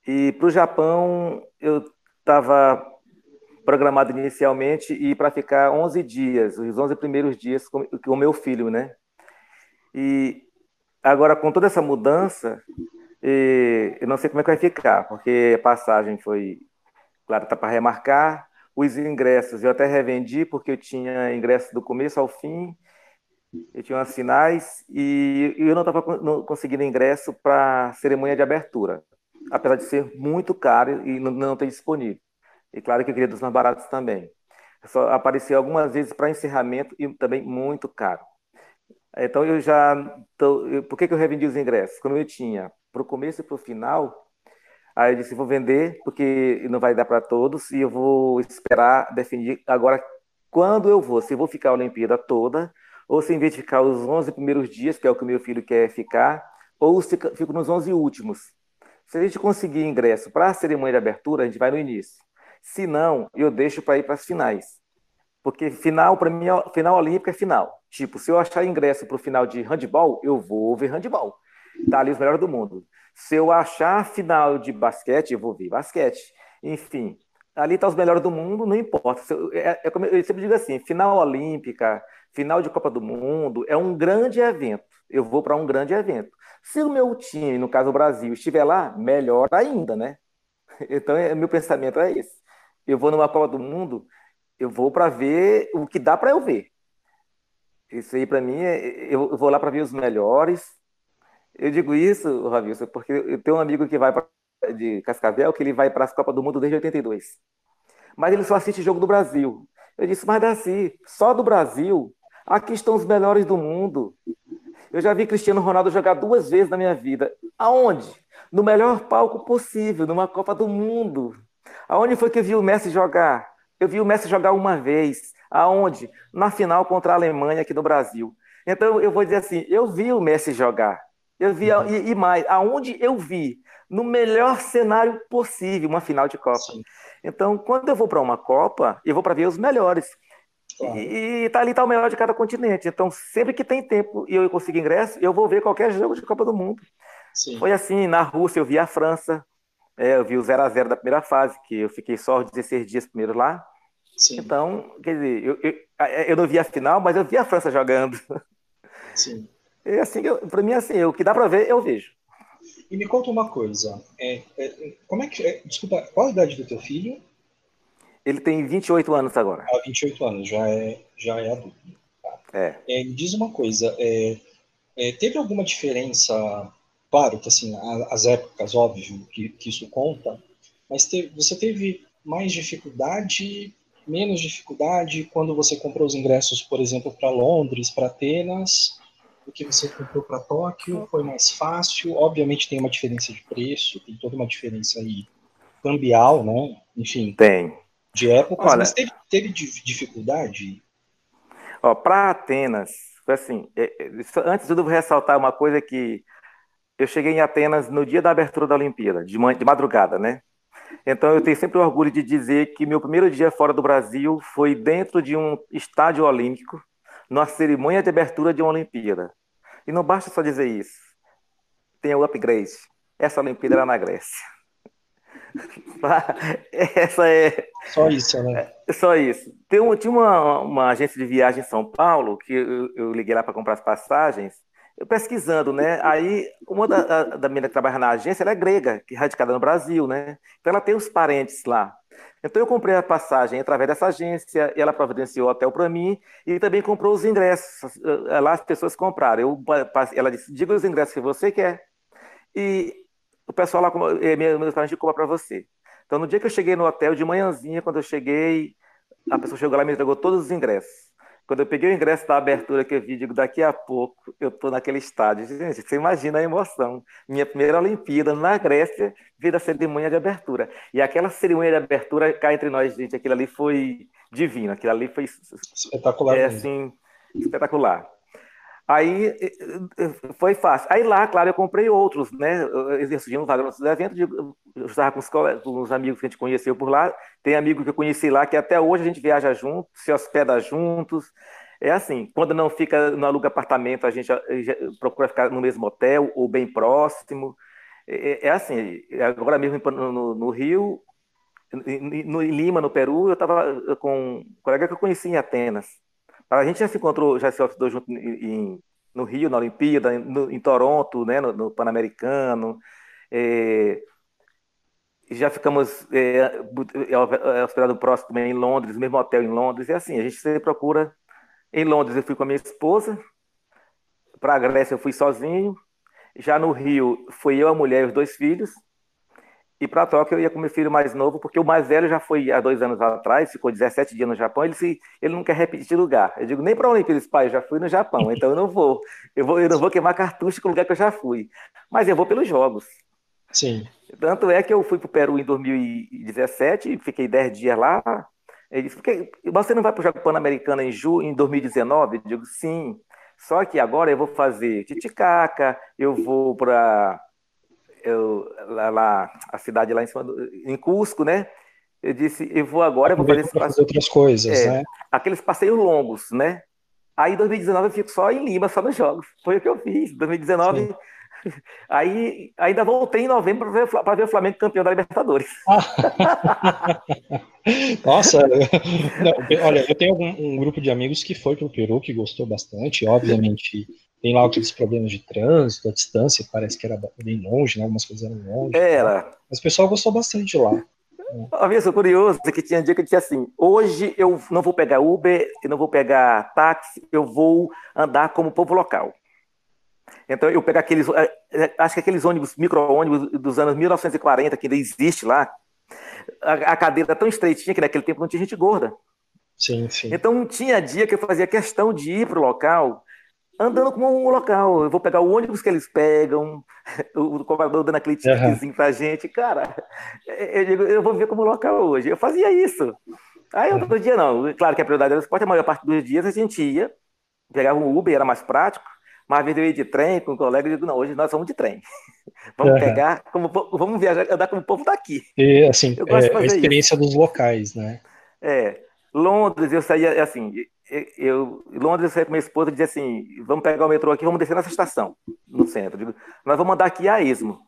E para o Japão, eu estava programado inicialmente e para ficar 11 dias, os 11 primeiros dias com o meu filho, né? E agora, com toda essa mudança, eu não sei como é que vai ficar, porque a passagem foi, claro, está para remarcar, os ingressos eu até revendi, porque eu tinha ingresso do começo ao fim, eu tinha umas finais, e eu não estava conseguindo ingresso para cerimônia de abertura, apesar de ser muito caro e não ter disponível. E claro que eu queria dos mais baratos também. Só apareceu algumas vezes para encerramento e também muito caro. Então eu já. Tô, por que, que eu revendi os ingressos? Como eu tinha para o começo e para o final, Aí eu disse, vou vender, porque não vai dar para todos, e eu vou esperar definir agora quando eu vou, se eu vou ficar a Olimpíada toda, ou se em vez de ficar os 11 primeiros dias, que é o que meu filho quer ficar, ou se fico nos 11 últimos. Se a gente conseguir ingresso para a cerimônia de abertura, a gente vai no início. Se não, eu deixo para ir para as finais. Porque final, para mim, final olímpica é final. Tipo, se eu achar ingresso para o final de handball, eu vou ver handball. Tá ali os melhores do mundo. Se eu achar final de basquete, eu vou ver basquete. Enfim, ali está os melhores do mundo, não importa. É, é como eu sempre digo assim: final olímpica, final de Copa do Mundo, é um grande evento. Eu vou para um grande evento. Se o meu time, no caso o Brasil, estiver lá, melhor ainda, né? (laughs) Então, é, meu pensamento é esse. Eu vou numa Copa do Mundo, eu vou para ver o que dá para eu ver. Isso aí, para mim, é, eu vou lá para ver os melhores. Eu digo isso, Ravilson, porque eu tenho um amigo que vai pra, de Cascavel, que ele vai para as Copas do Mundo desde 82. Mas ele só assiste jogo do Brasil. Eu disse, mas Darcy, só do Brasil, aqui estão os melhores do mundo. Eu já vi Cristiano Ronaldo jogar duas vezes na minha vida. Aonde? No melhor palco possível, numa Copa do Mundo. Aonde foi que eu vi o Messi jogar? Eu vi o Messi jogar uma vez. Aonde? Na final contra a Alemanha aqui no Brasil. Então eu vou dizer assim, eu vi o Messi jogar. Eu vi uhum. e, e, mais, aonde eu vi no melhor cenário possível uma final de Copa. Sim. Então, quando eu vou para uma Copa, eu vou para ver os melhores. Claro. E, e tá ali tá o melhor de cada continente. Então, sempre que tem tempo e eu consigo ingresso, eu vou ver qualquer jogo de Copa do Mundo. Sim. Foi assim, na Rússia eu vi a França, é, eu vi o 0 a 0 da primeira fase, que eu fiquei só 16 dias primeiro lá. Sim. Então, quer dizer, eu, eu, eu não vi a final, mas eu vi a França jogando. Sim. E assim, para mim, assim, o que dá para ver, eu vejo. E me conta uma coisa, é, é, como é que, é, desculpa, qual a idade do teu filho? Ele tem 28 anos agora. Ah, 28 anos, já é, já é adulto. Tá? É. é. Me diz uma coisa, é, é, teve alguma diferença, claro que assim, as épocas, óbvio que, que isso conta, mas você teve mais dificuldade menos dificuldade quando você comprou os ingressos, por exemplo, para Londres, para Atenas, do que você comprou para Tóquio? Foi mais fácil? Obviamente tem uma diferença de preço, tem toda uma diferença aí cambial, né? Enfim. Tem. De época, mas teve, teve dificuldade? Para Atenas, assim, é, é, antes eu devo ressaltar uma coisa que eu cheguei em Atenas no dia da abertura da Olimpíada, de, de madrugada, né? Então eu tenho sempre o orgulho de dizer que meu primeiro dia fora do Brasil foi dentro de um estádio olímpico, numa cerimônia de abertura de uma Olimpíada. E não basta só dizer isso. Tem o upgrade. Essa Olimpíada era na Grécia. (laughs) Essa é. Só isso, né? É, só isso. Tem um, tinha uma, uma agência de viagem em São Paulo que eu, eu liguei lá para comprar as passagens eu pesquisando, né? Aí, uma da, da menina que trabalha na agência, ela é grega, que é radicada no Brasil, né? Então ela tem os parentes lá. Então eu comprei a passagem através dessa agência, ela providenciou o hotel para mim e também comprou os ingressos. Eh, lá as pessoas compraram. Eu, ela disse: diga os ingressos que você quer. E o pessoal lá, eh, meus parentes compra para você. Então no dia que eu cheguei no hotel, de manhãzinha, quando eu cheguei, a pessoa chegou lá e me entregou todos os ingressos. Quando eu peguei o ingresso da abertura que eu vi, digo, daqui a pouco eu estou naquele estádio. Gente, você imagina a emoção. Minha primeira Olimpíada na Grécia, vi a cerimônia de abertura. E aquela cerimônia de abertura, cá entre nós, gente, aquilo ali foi divino. Aquilo ali foi espetacular. É, assim, espetacular. Aí foi fácil. Aí lá, claro, eu comprei outros, né? Surgiu um vaga nos eu estava com os, com os, amigos que a gente conheceu por lá. Tem amigo que eu conheci lá que até hoje a gente viaja junto, se hospeda juntos. É assim, quando não fica no aluga apartamento, a gente procura ficar no mesmo hotel ou bem próximo. É, é, é assim, agora mesmo no, no Rio, no, em Lima, no Peru, eu estava com um colega que eu conheci em Atenas. A gente já se encontrou, já se estudou junto em, no Rio, na Olimpíada, no, em Toronto, né, no, no Pan-Americano. É, já ficamos é, é, é, hospedado próximo também em Londres, mesmo hotel em Londres. E assim, a gente sempre procura. Em Londres eu fui com a minha esposa, para a Grécia eu fui sozinho. Já no Rio, fui eu, a mulher e os dois filhos. E para Tóquio eu ia com meu filho mais novo, porque o mais velho já foi há dois anos atrás, ficou 17 dias no Japão, ele, se, ele não quer repetir lugar. Eu digo, nem para a Olimpíada, pai, eu já fui no Japão, (laughs) então eu não vou. Eu, vou, eu não vou queimar cartucho com o lugar que eu já fui. Mas eu vou pelos jogos. Sim. Tanto é que eu fui para o Peru em 2017, fiquei 10 dias lá. Ele disse, você não vai para o Jogo Pan-Americano em, ju, em 2019? Eu digo, sim. Só que agora eu vou fazer Titicaca, eu vou para eu, lá, lá, a cidade lá em cima, do, em Cusco, né? Eu disse, eu vou agora, eu vou fazer, fazer outras coisas, é, né? Aqueles passeios longos, né? Aí em 2019 eu fico só em Lima, só nos jogos. Foi o que eu fiz. 2019, (laughs) Aí ainda voltei em novembro para ver, ver, o Flamengo campeão da Libertadores. (laughs) Nossa, não, olha, eu tenho um, um, grupo de amigos que foi para o Peru, que gostou bastante. Obviamente, tem lá aqueles problemas de trânsito, a distância, parece que era bem longe, né? Algumas coisas eram longe. Era. Mas o pessoal gostou bastante de lá. Uma sou curioso que tinha um dia que eu disse assim: hoje eu não vou pegar Uber, eu não vou pegar táxi, eu vou andar como povo local. Então eu pego aqueles, é, é, acho que aqueles ônibus, micro-ônibus dos anos 1940, que ainda existe lá, a, a cadeira é tão estreitinha que naquele tempo não tinha gente gorda. Sim, sim. Então tinha dia que eu fazia questão de ir para o local andando como um local. Eu vou pegar o ônibus que eles pegam, (laughs) o cobrador dando aquele tiquezinho uhum. pra gente. Cara, eu digo, eu vou ver como local hoje. Eu fazia isso. Aí outro uhum. dia não. Claro que a prioridade era o esporte, a maior parte dos dias a gente ia, pegava um Uber, era mais prático. Mas às vezes eu ia de trem com um colega e digo, não, hoje nós vamos de trem. (laughs) vamos uhum. pegar, como, vamos viajar, andar como o povo daqui. E, assim, é, a experiência isso. dos locais, né? É. Londres, eu saía assim, eu, Londres, eu saí com minha esposa e dizia assim: vamos pegar o metrô aqui, vamos descer nessa estação, no centro. Digo, nós vamos andar aqui a esmo.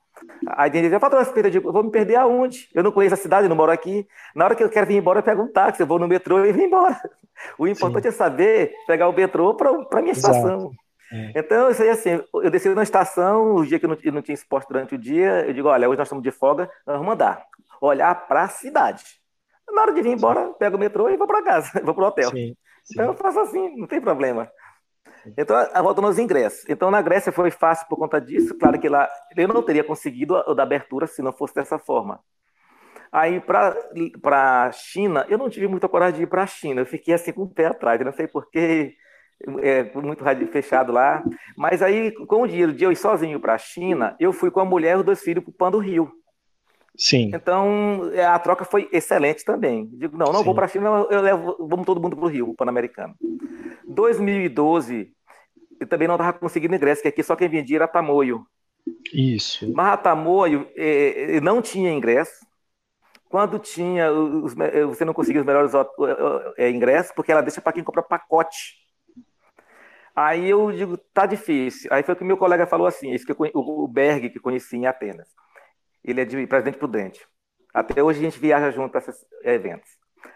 Aí ele dizia, patrão, eu digo, vou me perder aonde? Eu não conheço a cidade, eu não moro aqui. Na hora que eu quero vir embora, eu pego um táxi, eu vou no metrô e vim embora. O importante Sim. é saber pegar o metrô para a minha estação. É. Então, isso aí assim, eu desci na estação, o dia que eu não, eu não tinha esporte durante o dia, eu digo, olha, hoje nós estamos de folga, nós vamos andar. Olhar para a cidade. Na hora de vir embora, pego o metrô e vou para casa, (laughs) vou para o hotel. Sim. Então eu faço assim, não tem problema. Então, voltando aos ingressos. Então, na Grécia foi fácil por conta disso. Claro que lá eu não teria conseguido o da abertura se não fosse dessa forma. Aí, para a China, eu não tive muita coragem de ir para a China. Eu fiquei assim com o pé atrás. Eu não sei porquê, é muito fechado lá. Mas aí, com o dinheiro de eu ir sozinho para a China, eu fui com a mulher e os dois filhos para o Pão do Rio. Sim. Então, é, a troca foi excelente também. Digo, não, não Sim. vou para a China, eu levo, vamos todo mundo para o Rio, Pan-Americano. 2012, eu também não estava conseguindo ingresso, que aqui só quem vendia era Tamoio. Isso. Mas a Tamoio é, não tinha ingresso. Quando tinha, os, você não conseguia os melhores é, ingressos, porque ela deixa para quem compra pacote. Aí eu digo, tá difícil. Aí foi o que meu colega falou assim, esse que eu, o Berg, que conheci em Atenas. Ele é de Presidente Prudente. Até hoje a gente viaja junto para esses eventos.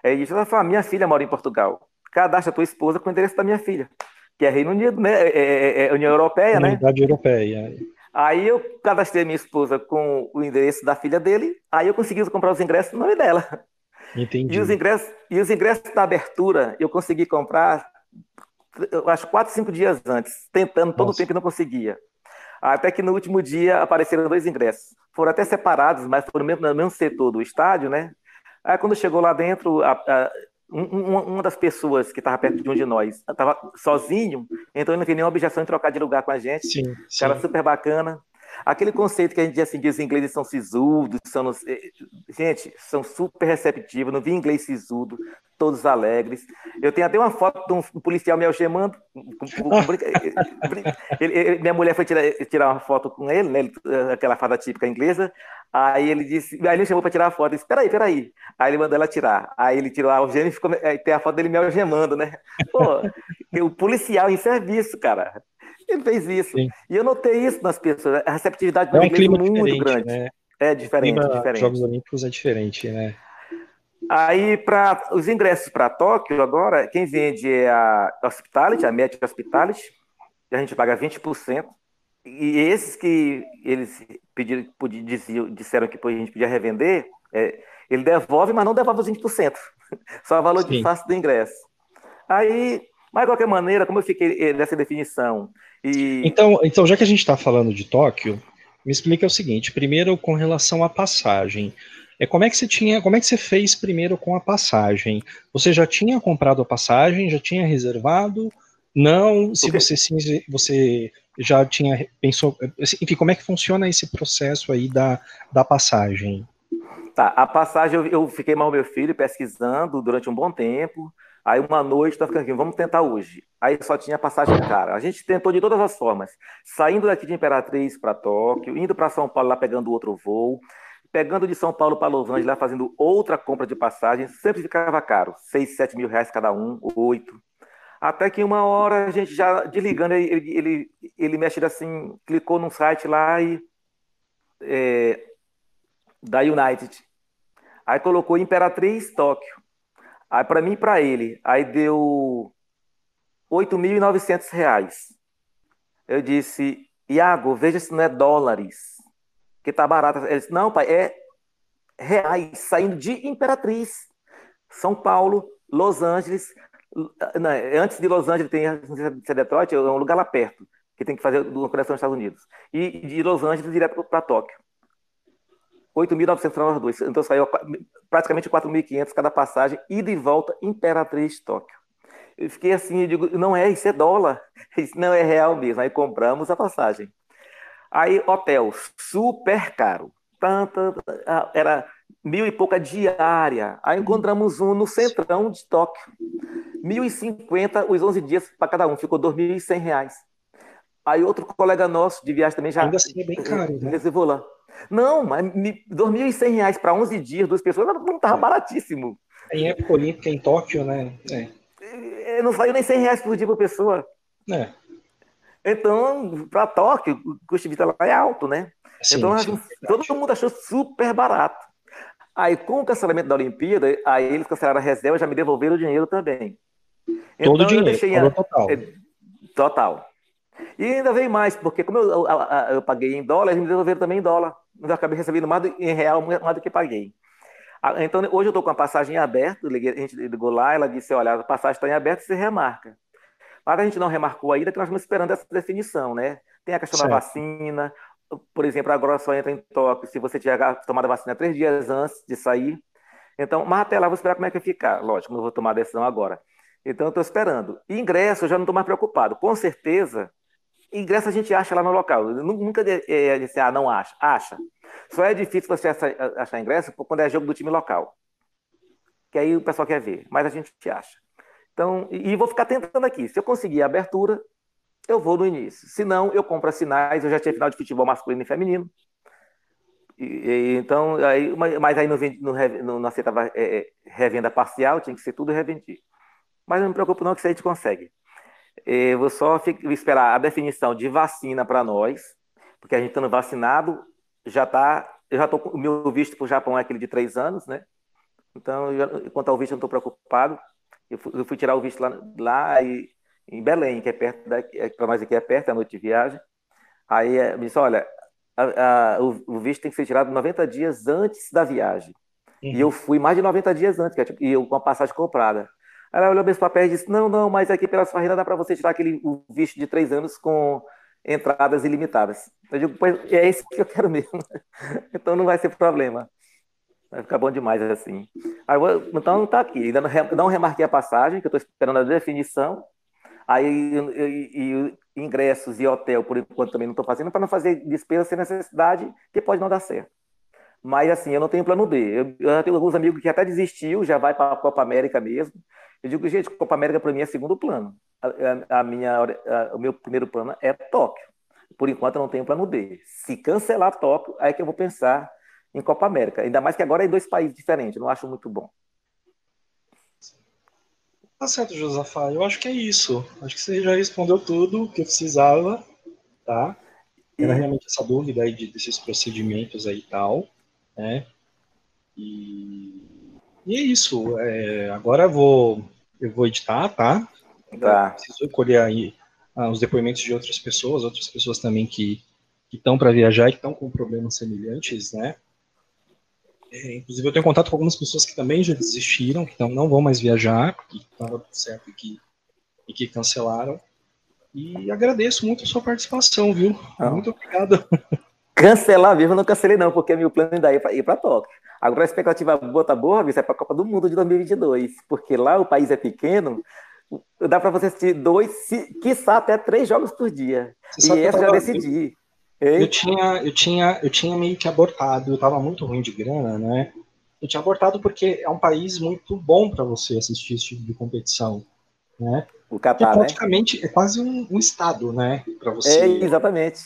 Aí ele falou, ah, minha filha mora em Portugal. Cadastra a tua esposa com o endereço da minha filha, que é Reino Unido, né? É, é, é, é União Europeia, né? Unidade Europeia. Aí eu cadastrei minha esposa com o endereço da filha dele, aí eu consegui comprar os ingressos no nome dela. Entendi. E os ingressos, e os ingressos da abertura eu consegui comprar, eu acho, quatro, cinco dias antes, tentando todo Nossa. o tempo e não conseguia. Até que no último dia apareceram dois ingressos. Foram até separados, mas foram mesmo, no mesmo setor do estádio, né? Aí quando chegou lá dentro, a, a, um, uma das pessoas que estava perto de um de nós estava sozinho, então ele não tinha nenhuma objeção em trocar de lugar com a gente. Sim, sim. Cara super bacana. Aquele conceito que a gente assim, diz, os ingleses são sisudos, são, eh, gente, são super receptivos, não vi inglês sisudo, todos alegres. Eu tenho até uma foto de um policial me algemando. minha mulher foi tirar, tirar uma foto com ele, né, aquela fada típica inglesa. Aí ele disse, aí ele chamou para tirar a foto. Eu disse, peraí, peraí. Aí ele mandou ela tirar. Aí ele tirou a algema e ficou, aí tem a foto dele me algemando, né? Pô, o policial em serviço, cara. Ele fez isso. Sim. E eu notei isso nas pessoas. A receptividade do é um clima é muito grande. Né? É diferente, o clima diferente. Jogos Olímpicos é diferente, né? Aí, para os ingressos para Tóquio, agora, quem vende é a Hospitality, a Met Hospitality, a gente paga 20%. E esses que eles pediram, diziam, disseram que a gente podia revender, é, ele devolve, mas não devolve os 20%. (laughs) Só o valor Sim. de face do ingresso. Aí, mas de qualquer maneira, como eu fiquei eh, nessa definição. E... Então, então, já que a gente está falando de Tóquio, me explica o seguinte: primeiro, com relação à passagem. É como é que você tinha, como é que você fez primeiro com a passagem? Você já tinha comprado a passagem, já tinha reservado? Não, se você sim, você já tinha pensou, enfim, como é que funciona esse processo aí da, da passagem? Tá, a passagem eu, eu fiquei mal meu filho pesquisando durante um bom tempo. Aí uma noite tá ficando aqui, vamos tentar hoje. Aí só tinha passagem cara. A gente tentou de todas as formas, saindo daqui de Imperatriz para Tóquio, indo para São Paulo lá pegando outro voo, pegando de São Paulo para Los lá fazendo outra compra de passagem, sempre ficava caro, 6, 7 mil reais cada um, oito. Até que uma hora a gente já desligando, ele, ele, ele mexe assim, clicou num site lá e é, da United. Aí colocou Imperatriz Tóquio. Aí para mim e para ele, aí deu 8.900 reais. Eu disse, Iago, veja se não é dólares, que tá barato. Ele disse, não, pai, é reais, saindo de Imperatriz. São Paulo, Los Angeles. Não, antes de Los Angeles tem se Detroit, é um lugar lá perto, que tem que fazer uma conexão nos Estados Unidos. E de Los Angeles direto para Tóquio. 8.900 para dois. Então saiu praticamente 4.500 cada passagem, ida e volta, Imperatriz Tóquio. Eu fiquei assim, eu digo, não é, isso é dólar. (laughs) Isso não é real mesmo. Aí compramos a passagem. Aí, hotel, super caro. Tanta, era mil e pouca diária. Aí encontramos um no centrão de Tóquio. Mil e cinquenta os 11 dias para cada um. Ficou dois mil e cem reais. Aí outro colega nosso de viagem também já... Ainda assim é bem caro, né? Reservou lá. Não, mas R$ 2.100 para 11 dias, duas pessoas, não estava baratíssimo. Em época olímpica em Tóquio, né? É. Não saiu nem 100 reais por dia por pessoa. É. Então, para Tóquio, o custo de vida lá é alto, né? Sim, então, sim, todo mundo achou super barato. Aí, com o cancelamento da Olimpíada, aí eles cancelaram a reserva e já me devolveram o dinheiro também. Então, Todo o dinheiro, deixei a... total. É, total. E ainda veio mais, porque como eu, eu, eu, paguei em dólar, eles me devolveram também em dólar. Mas eu acabei recebendo mais do, em real mais do que paguei. Então, hoje eu estou com a passagem aberta, a gente ligou lá, ela disse, olha, a passagem está em aberto, você remarca. Mas a gente não remarcou ainda, porque nós estamos esperando essa definição, né? Tem a questão certo. da vacina, por exemplo, agora só entra em Tóquio se você tiver tomado a vacina três dias antes de sair. Então, mas até lá vou esperar como é que vai ficar. Lógico, não vou tomar a decisão agora. Então, eu estou esperando. E ingresso, eu já não estou mais preocupado. Com certeza, ingresso a gente acha lá no local. Nunca é, é disse, ah, não acha. Acha. Só é difícil você achar ingresso quando é jogo do time local. Que aí o pessoal quer ver. Mas a gente acha. Então, e vou ficar tentando aqui. Se eu conseguir a abertura, eu vou no início. Se não, eu compro as sinais. Eu já tinha final de futebol masculino e feminino. E, e, então, aí, mas aí não, não, não, não aceitava é, é, revenda parcial, tinha que ser tudo revendido. Mas não me preocupo não que isso a gente consegue. Eu vou só esperar a definição de vacina para nós, porque a gente estando vacinado, já está. Eu já estou. O meu visto para o Japão é aquele de três anos, né? Então, já, quanto ao visto, eu não estou preocupado. Eu fui, eu fui, tirar o visto lá, lá e, em Belém, que é perto é, para nós aqui é perto, é a noite de viagem. Aí eh, me disse: olha, a, a, o, o, visto tem que ser tirado 90 dias antes da viagem. Uhum. E eu fui mais de 90 dias antes, é, tipo, e eu com a passagem comprada. Ela olhou meus papéis e disse: Não, não, mas aqui pela sua renda dá para você tirar aquele o visto de três anos com entradas ilimitadas. Eu digo: Pois é esse que eu quero mesmo. (laughs) então não vai ser problema. Vai ficar bom demais assim. Aí, então tá aqui. Ainda não remarquei a passagem, que eu estou esperando a definição. Aí e, ingressos e hotel, por enquanto, também não estou fazendo, para não fazer despesa sem necessidade, que pode não dar certo. Mas assim, eu não tenho plano B. Eu, eu tenho alguns amigos que até desistiu, já vai para a Copa América mesmo. Eu digo, gente, Copa América para mim é segundo plano. A, a minha, a, o meu primeiro plano é Tóquio. Por enquanto eu não tenho plano B. Se cancelar Tóquio, aí é que eu vou pensar em Copa América. Ainda mais que agora é em dois países diferentes. Não acho muito bom. Tá certo, Josafá. Eu acho que é isso. Acho que você já respondeu tudo o que eu precisava, tá? Era realmente essa dúvida aí de, desses procedimentos aí e tal, né? E, e é isso. É, agora eu vou eu vou editar, tá? Tá. Preciso colher aí ah, os depoimentos de outras pessoas, outras pessoas também que estão para viajar e que estão com problemas semelhantes, né? É, inclusive, eu tenho contato com algumas pessoas que também já desistiram, que não, não vão mais viajar, porque estava tudo certo e que, e que cancelaram. E agradeço muito a sua participação, viu? Muito obrigado. (laughs) Cancelar mesmo, eu não cancelei não, porque meu plano ainda é ir para Tóquio. Agora a expectativa boa tá boa, é para a Copa do Mundo de 2022, porque lá o país é pequeno, dá para você assistir dois, se, quiçá até três jogos por dia. Você e essa já decidi. Eu tinha, eu, tinha, eu tinha meio que abortado, eu estava muito ruim de grana, né? Eu tinha abortado porque é um país muito bom para você assistir esse tipo de competição, né? O Catar, é praticamente né? é quase um, um estado, né, para você. É, exatamente.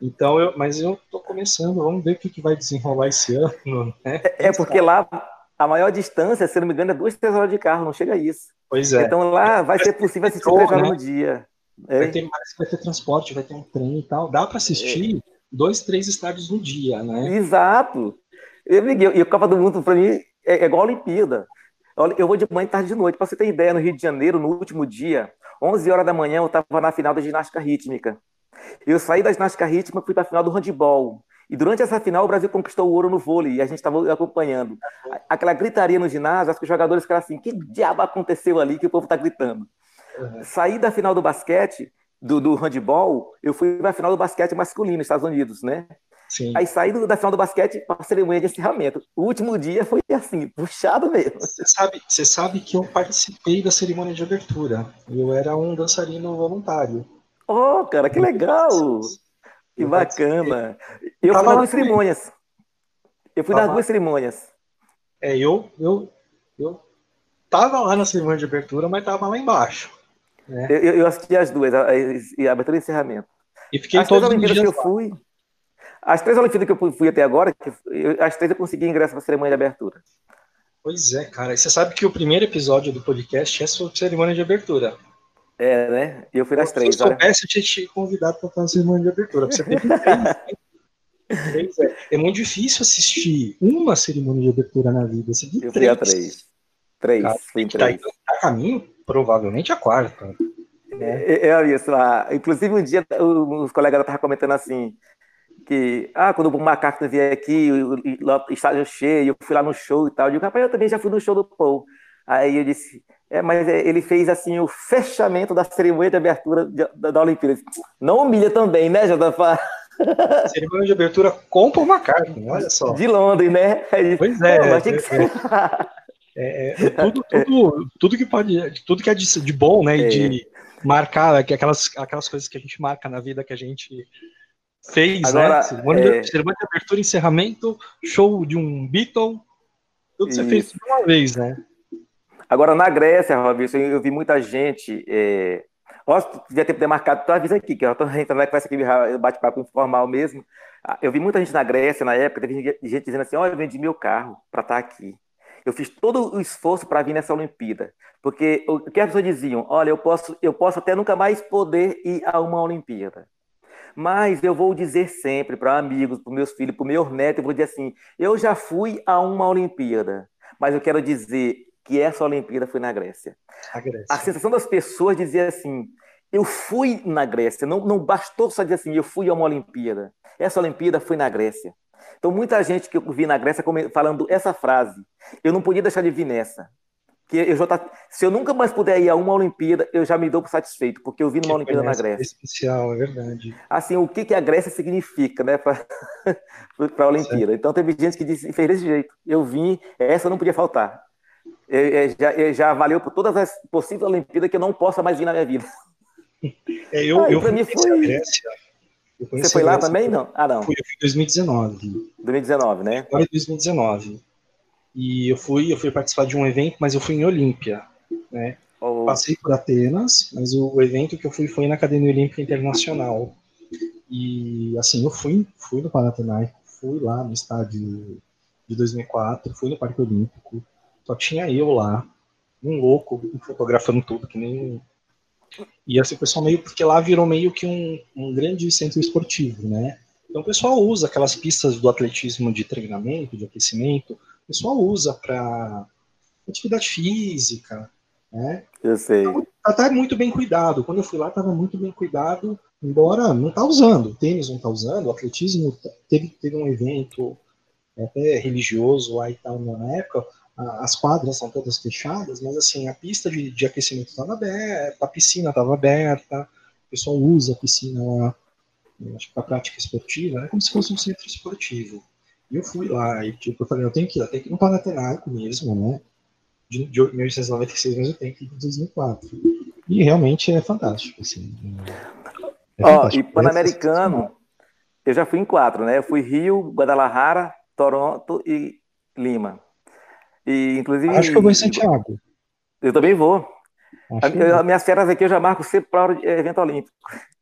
Então, eu, mas eu tô começando, vamos ver o que, que vai desenrolar esse ano. Né? É, é porque lá, a maior distância, se não me engano, é duas, três horas de carro, não chega a isso. Pois é. Então lá vai ser possível assistir três horas né? no dia. É. Vai ter, que vai ter transporte, vai ter um trem e tal. Dá para assistir dois, três estádios no dia, né? Exato. Eu, liguei, e a Copa do Mundo, para mim, é, é igual a Olimpíada. Olha, Eu vou de manhã, tarde de noite. Para você ter ideia, no Rio de Janeiro, no último dia, 11 horas da manhã, eu estava na final da ginástica rítmica. Eu saí da ginástica rítmica e fui para a final do handball. E durante essa final, o Brasil conquistou o ouro no vôlei e a gente estava acompanhando. Aquela gritaria no ginásio, acho que os jogadores ficaram assim: que diabo aconteceu ali que o povo está gritando? Saí da final do basquete, do, do handball, eu fui para a final do basquete masculino nos Estados Unidos, né? Sim. Aí saí do- da final do basquete para a cerimônia de encerramento. O último dia foi assim, puxado mesmo. Você sabe, você sabe que eu participei da cerimônia de abertura. Eu era um dançarino voluntário. Oh, cara, que legal! Que bacana! Eu Tava fui nas duas também. cerimônias. Eu fui nas duas cerimônias. É, eu, eu, eu tava lá na cerimônia de abertura, mas tava lá embaixo. né? Eu, eu- assisti as duas, a, a- abertura e encerramento. E fiquei as três todos os Olimpíadas que eu fui. As três Olimpíadas que eu fui- até agora, eu- as três eu consegui ingresso para a cerimônia de abertura. Pois é, cara. E você sabe que o primeiro episódio do podcast é sobre cerimônia de abertura. É, né? E eu fui nas Se três. eu olha. soubesse, eu tinha te convidado para fazer cerimônia de abertura. Você três, três, é. É muito difícil assistir uma cerimônia de abertura na vida. Você Eu fui a três. Três, Cara, fui Tá, três. tá a caminho, provavelmente, a quarta. É, é isso. ah, inclusive, um dia os colegas estavam comentando assim, que, ah, quando o Macaco vier aqui, o, o- o estádio cheio, eu fui lá no show e tal. Eu digo, rapaz, eu também já fui no show do Paul. Aí eu disse, é, mas é, ele fez assim o fechamento da cerimônia de abertura da, da Olimpíada. Não humilha também, né, Jotafá? Cerimônia de abertura com Paul McCartney, olha só. De Londres, né? Pois é, "Pô, mas é, que ser." (laughs) É, é tudo, tudo, tudo que pode, tudo que é de, de bom, né? E É. de marcar, que aquelas, aquelas coisas que a gente marca na vida que a gente fez, Agora, né? Cerimônia, é. de, cerimônia de abertura, encerramento, show de um Beatle, tudo você fez Isso. de uma vez, né? Agora, na Grécia, Robinson, eu vi muita gente. É... Tu devia ter marcado tua vez aqui, que eu estou entrando na conversa aqui, bate-papo informal mesmo. Ah, Eu vi muita gente na Grécia na época, teve gente dizendo assim: Olha, eu vendi meu carro para estar aqui. Eu fiz todo o esforço para vir nessa Olimpíada. Porque o que as pessoas diziam? Olha, eu posso, eu posso até nunca mais poder ir a uma Olimpíada. Mas eu vou dizer sempre para amigos, para meus filhos, para meus netos, eu vou dizer assim: eu já fui a uma Olimpíada, mas eu quero dizer que essa Olimpíada foi na Grécia. A Grécia. A sensação das pessoas dizia assim: eu fui na Grécia. Não, não bastou só dizer assim: eu fui a uma Olimpíada. Essa Olimpíada foi na Grécia. Então, muita gente que eu vi na Grécia falando essa frase, eu não podia deixar de vir nessa. Que eu já tá, se eu nunca mais puder ir a uma Olimpíada, eu já me dou por satisfeito, porque eu vi numa Olimpíada na Grécia. Especial, é verdade. Assim, o que, que a Grécia significa, né, para (laughs) a Olimpíada. Então, teve gente que disse, fez desse jeito. Eu vim, essa não podia faltar. Já, já valeu por todas as possíveis Olimpíadas que eu não possa mais vir na minha vida. É, eu, Ah, eu pra mim foi-. Eu Você foi lá também? Não? Ah, não. Fui, eu fui em 2019. 2019, né? agora em 2019. E eu fui, eu fui participar de um evento, mas eu fui em Olímpia, né? O- Passei por Atenas, mas o, o evento que eu fui foi na Academia Olímpica Internacional. E assim, eu fui, fui no Panathinaikos, fui lá no estádio de 2004, fui no Parque Olímpico. Só tinha eu lá, um louco, fotografando tudo, que nem e o pessoal meio, porque lá virou meio que um, um grande centro esportivo, né? Então o pessoal usa aquelas pistas do atletismo de treinamento, de aquecimento, o pessoal usa para atividade física, né? Eu sei. Tá, tá muito bem cuidado. Quando eu fui lá, estava muito bem cuidado, embora não tá usando. O tênis não tá usando, o atletismo teve, teve um evento até religioso lá e tal na época. As quadras são todas fechadas, mas assim, a pista de, de aquecimento estava aberta, a piscina estava aberta, o pessoal usa a piscina lá, que para prática esportiva, é como se fosse um centro esportivo. E eu fui lá, e tipo, eu falei, eu tenho que ir, eu tenho que ir no Panathinaiko mesmo, né? De, de 1896, mas eu tenho que ir em 2004. E realmente é fantástico, assim. É Ó, fantástico. e Pan-Americano, eu já fui em quatro, né? Eu fui Rio, Guadalajara, Toronto e Lima. E, inclusive. Acho que eu vou em Santiago. Eu também vou. A- eu As minhas férias aqui eu já marco sempre para hora de evento olímpico.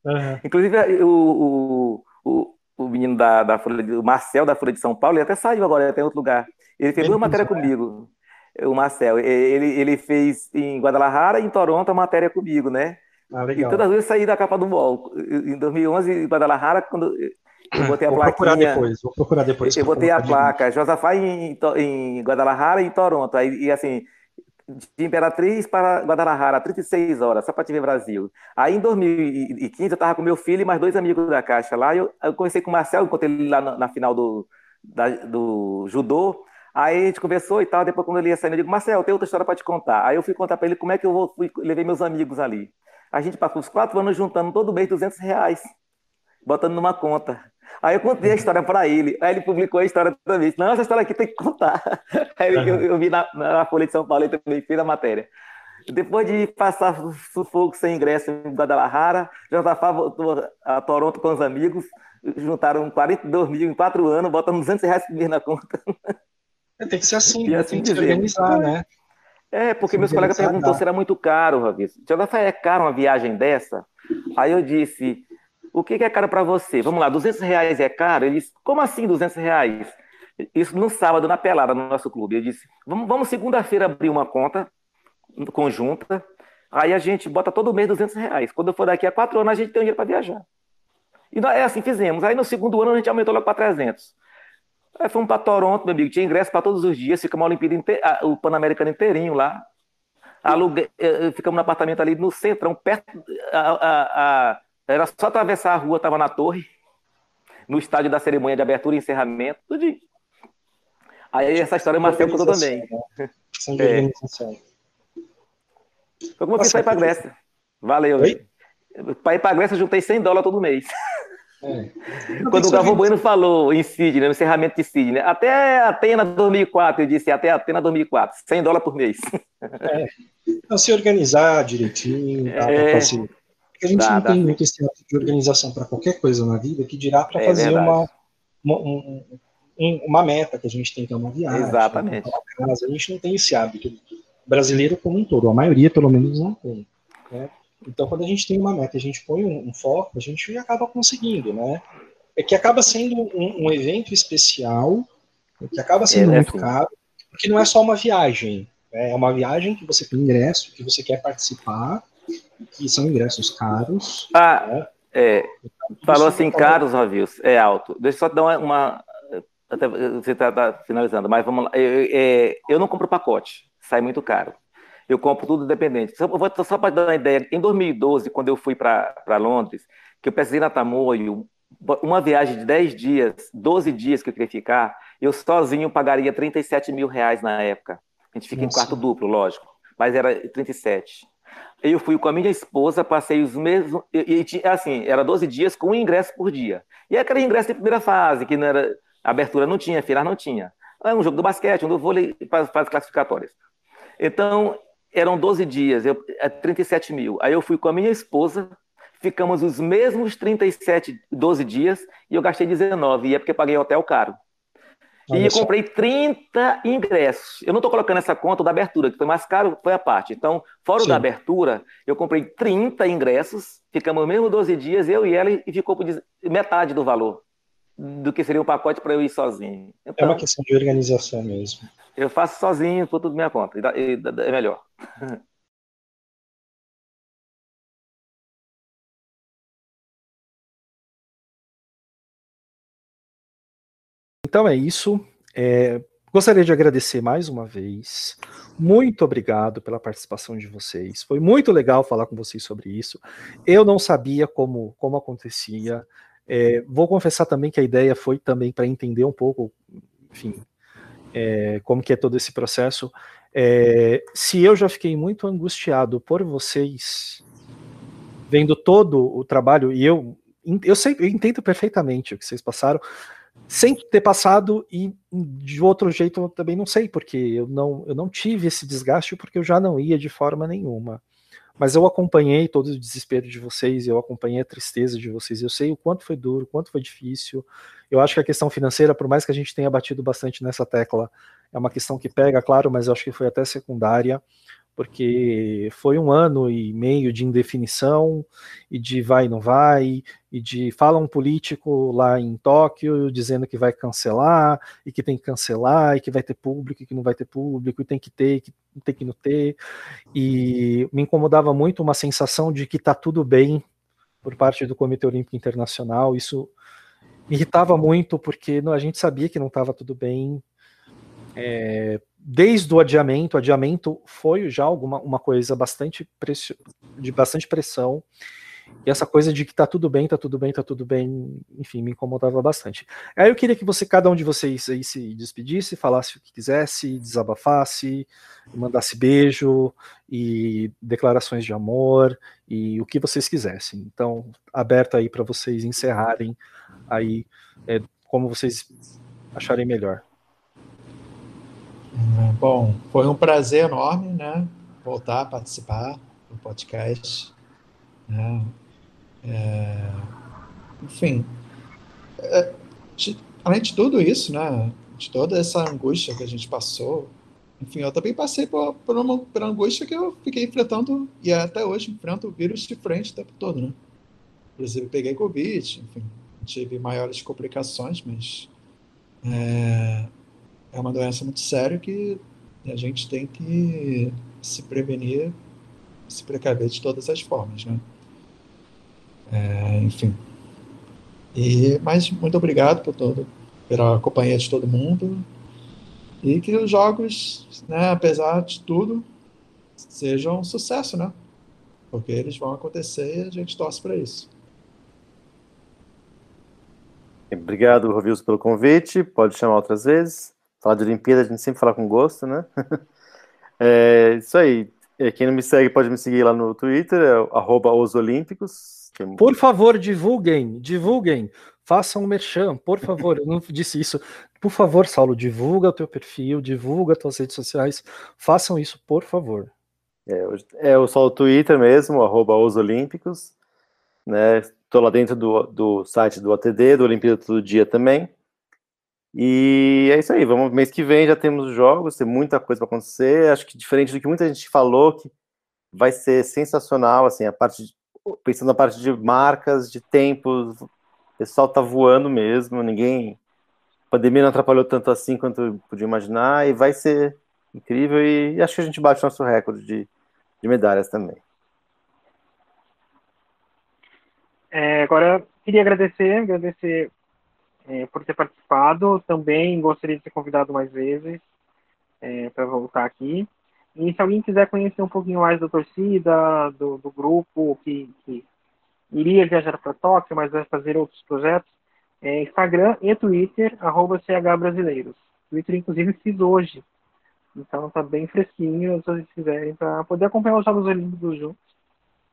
Aham. (laughs) Inclusive, o, o, o, o menino da, da Folha o Marcel da Folha de São Paulo, ele até saiu agora, até em outro lugar. Ele fez ele duas matérias comigo. O Marcel, ele, ele fez em Guadalajara e em Toronto a matéria comigo, né? Ah, legal. E todas as vezes saí da capa do UOL. Em 2011, em Guadalajara, quando eu botei a vou plaquinha... procurar depois, vou procurar depois. Eu botei a placa, Josafá em, em Guadalajara e em Toronto. Aí, e assim, de Imperatriz para Guadalajara, 36 horas, só para te ver Brasil. Aí em 2015 eu estava com meu filho e mais dois amigos da Caixa lá. Eu, eu conversei com o Marcel, encontrei ele lá na, na final do, da, do judô. Aí a gente conversou e tal. Depois, quando ele ia sair, eu digo, Marcel, tem outra história para te contar. Aí eu fui contar para ele como é que eu vou, fui, levei meus amigos ali. A gente passou os quatro anos juntando todo mês 200 reais, botando numa conta. Aí eu contei a história para ele, aí ele publicou a história também. Não, essa história aqui tem que contar. (laughs) Aí eu, eu vi na, na, Folha de São Paulo, ele também fez a matéria. Depois de passar sufoco sem ingresso em Guadalajara, Josafá voltou a Toronto com os amigos, juntaram 42 mil em quatro anos, botam 200 reais por mês na conta. É, tem que ser assim, e assim tem que se organizar, né? É, porque meus colegas perguntou se era muito caro, Ravis. Josafá, é caro uma viagem dessa? Aí eu disse, o que é caro para você? Vamos lá, 200 reais é caro? Ele disse, como assim 200 reais? Isso no sábado, na pelada, no nosso clube. Eu disse, vamos, vamos segunda-feira abrir uma conta conjunta, aí a gente bota todo mês 200 reais. Quando eu for daqui a quatro anos, a gente tem dinheiro para viajar. E nós, é assim, fizemos. Aí no segundo ano, a gente aumentou logo para 300. Aí fomos para Toronto, meu amigo, tinha ingresso para todos os dias, ficamos a Olimpíada, inte... o Pan-Americano inteirinho lá. Alugue... Eh, eh, ficamos no apartamento ali no centrão, perto... A, a, a era só atravessar a rua, estava na torre, no estádio da cerimônia de abertura e encerramento, tudo. Aí essa história o Marcel contou também. Sem é. Foi como eu fiz para ir para a Grécia. Valeu. Para ir para a Grécia, eu juntei 100 dólares todo mês. É. (laughs) Quando o Galvão Bueno falou em Sydney, no encerramento de Sydney, até Atena 2004, eu disse até Atena 2004, 100 dólares por mês. É. Então, se organizar direitinho, dá é. para porque a gente não tem muito esse hábito de organização para qualquer coisa na vida que dirá para é fazer uma, uma, um, uma, meta que a gente tem que é uma viagem. Exatamente. Uma casa. A gente não tem esse hábito. O brasileiro como um todo, a maioria pelo menos não tem. Né? Então, quando a gente tem uma meta, a gente põe um, um, foco, a gente acaba conseguindo, né? É que acaba sendo um, um evento especial, que acaba sendo é, muito caro, porque não é só uma viagem. Né? É uma viagem que você tem ingresso, que você quer participar, que são ingressos caros. Ah, né? é. Falou assim, caros, Ravios, é alto. Deixa eu só dar uma. uma até, você está tá finalizando, mas vamos lá. Eu, é, eu não compro pacote, sai muito caro. Eu compro tudo independente. Só, vou, só para dar uma ideia, em 2012, quando eu fui para Londres, que eu pesquisei na Tamoio, uma viagem de 10 dias, 12 dias que eu queria ficar, eu sozinho pagaria 37 mil reais na época. A gente fica Nossa. em quarto duplo, lógico, mas era 37 eu fui com a minha esposa, passei os mesmos. E, e, assim, era 12 dias com um ingresso por dia. E aquele ingresso de primeira fase, que não era. Abertura não tinha, final não tinha. É um jogo do basquete, um do vôlei, para fases classificatórias. Então, eram 12 dias, eu, 37 é mil. Aí eu fui com a minha esposa, ficamos os mesmos 37, 12 dias, e eu gastei 19. E é porque paguei hotel caro. Olha e eu comprei 30 ingressos. Eu não estou colocando essa conta da abertura, que foi mais caro, foi a parte. Então, fora o da abertura, eu comprei 30 ingressos, ficamos mesmo 12 dias, eu e ela, e ficou por metade do valor do que seria o um pacote para eu ir sozinho. Então, é uma questão de organização mesmo. Eu faço sozinho, por tudo minha conta, é melhor. (laughs) Então é isso. É, gostaria de agradecer mais uma vez. Muito obrigado pela participação de vocês. Foi muito legal falar com vocês sobre isso. Eu não sabia como, como acontecia. É, vou confessar também que a ideia foi também para entender um pouco, enfim, é, como que é todo esse processo. É, se eu já fiquei muito angustiado por vocês, vendo todo o trabalho, e eu, eu, sei, eu entendo perfeitamente o que vocês passaram, sem ter passado e de outro jeito eu também não sei, porque eu não, eu não tive esse desgaste porque eu já não ia de forma nenhuma. Mas eu acompanhei todo o desespero de vocês, eu acompanhei a tristeza de vocês, eu sei o quanto foi duro, o quanto foi difícil. Eu acho que a questão financeira, por mais que a gente tenha batido bastante nessa tecla, é uma questão que pega, claro, mas eu acho que foi até secundária. Porque foi um ano e meio de indefinição e de vai não vai e de fala um político lá em Tóquio dizendo que vai cancelar e que tem que cancelar e que vai ter público e que não vai ter público e tem que ter que tem que não ter. E me incomodava muito uma sensação de que está tudo bem por parte do Comitê Olímpico Internacional. Isso me irritava muito porque a gente sabia que não estava tudo bem é, desde o adiamento, o adiamento foi já alguma uma coisa bastante de bastante pressão. E essa coisa de que tá tudo bem, tá tudo bem, tá tudo bem, enfim, me incomodava bastante. Aí eu queria que você, cada um de vocês aí se despedisse, falasse o que quisesse, desabafasse, mandasse beijo e declarações de amor e o que vocês quisessem. Então, aberto aí para vocês encerrarem aí é, como vocês acharem melhor. É, bom, foi um prazer enorme, né? Voltar a participar do podcast. Né? É, enfim, é, além de tudo isso, né? De toda essa angústia que a gente passou, enfim, eu também passei por, por uma por angústia que eu fiquei enfrentando e até hoje enfrento o vírus de frente o tempo todo, né? Inclusive peguei Covid, enfim, tive maiores complicações, mas é, é uma doença muito séria que a gente tem que se prevenir, se precaver de todas as formas, né? É, enfim. E, mas muito obrigado por todo, pela companhia de todo mundo e que os jogos, né, apesar de tudo, sejam um sucesso, né? Porque eles vão acontecer e a gente torce para isso. Obrigado, Rovilso, pelo convite. Pode chamar outras vezes. Falar de Olimpíada, a gente sempre fala com gosto, né? (laughs) é isso aí. É, quem não me segue pode me seguir lá no Twitter, é @osolímpicos. Por favor, divulguem, divulguem, façam um merchan, por favor. Eu não (laughs) disse isso. Por favor, Saulo, divulga o teu perfil, divulga as tuas redes sociais, façam isso, por favor. É, é só o Twitter mesmo, arroba osolímpicos, né? Estou lá dentro do, do site do ATD, do Olimpíada Todo Dia também. E é isso aí, vamos mês que vem já temos jogos, tem muita coisa para acontecer. Acho que diferente do que muita gente falou, que vai ser sensacional, assim, a parte de, pensando na parte de marcas, de tempos, o pessoal tá voando mesmo, ninguém a pandemia não atrapalhou tanto assim quanto podia imaginar e vai ser incrível e, e acho que a gente bate nosso recorde de, de medalhas também. É, agora queria agradecer, agradecer é, por ter participado. Também gostaria de ser convidado mais vezes é, para voltar aqui. E se alguém quiser conhecer um pouquinho mais da torcida, do, do grupo que, que, iria viajar para Tóquio, mas vai fazer outros projetos, é Instagram e Twitter, arroba CHBrasileiros. Twitter, inclusive, fiz hoje. Então tá bem fresquinho, se vocês quiserem, para poder acompanhar os Jogos Olímpicos juntos.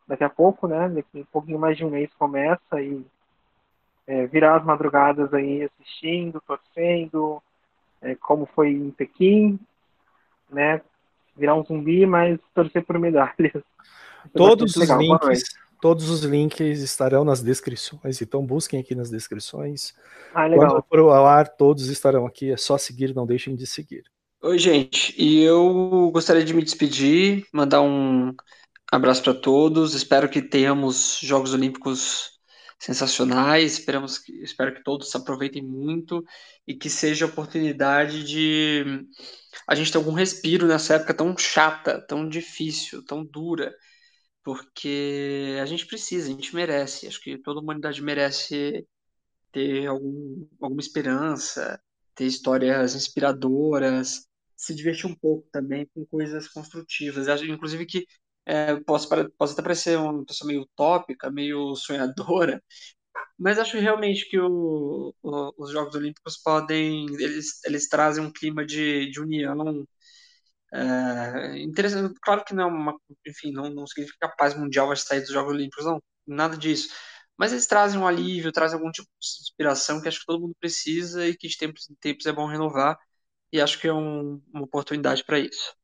Daqui a pouco, né? Daqui um pouquinho mais de um mês começa e é, virar as madrugadas aí assistindo, torcendo, é, como foi em Pequim, né? Virar um zumbi, mas torcer por medalhas. (laughs) Todos os links, todos os links estarão nas descrições, então busquem aqui nas descrições. Ah, legal. Quando for ao ar, todos estarão aqui, é só seguir, não deixem de seguir. Oi, gente, e eu gostaria de me despedir, mandar um abraço para todos. Espero que tenhamos Jogos Olímpicos sensacionais. Esperamos que, espero que todos aproveitem muito e que seja a oportunidade de a gente ter algum respiro nessa época tão chata, tão difícil, tão dura, porque a gente precisa, a gente merece. Acho que toda a humanidade merece ter algum, alguma esperança, ter histórias inspiradoras, se divertir um pouco também com coisas construtivas. Acho, inclusive que é, posso, posso até parecer uma pessoa meio utópica, meio sonhadora, mas acho realmente que o, o, os Jogos Olímpicos podem, eles, eles trazem um clima de, de união é, interessante. Claro que não é uma, enfim, não, não significa que a paz mundial vai sair dos Jogos Olímpicos, não, nada disso. Mas eles trazem um alívio, trazem algum tipo de inspiração que acho que todo mundo precisa e que de tempos em tempos é bom renovar. E acho que é um, uma oportunidade para isso.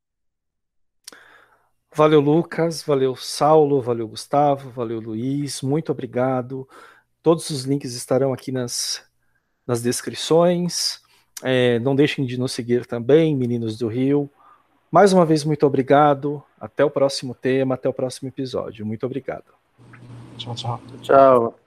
Valeu, Lucas, valeu, Saulo, valeu, Gustavo, valeu, Luiz, muito obrigado. Todos os links estarão aqui nas, nas descrições. É, não deixem de nos seguir também, Meninos do Rio, Mais uma vez, muito obrigado. Até o próximo tema, até o próximo episódio. Muito obrigado. Tchau, tchau. Tchau.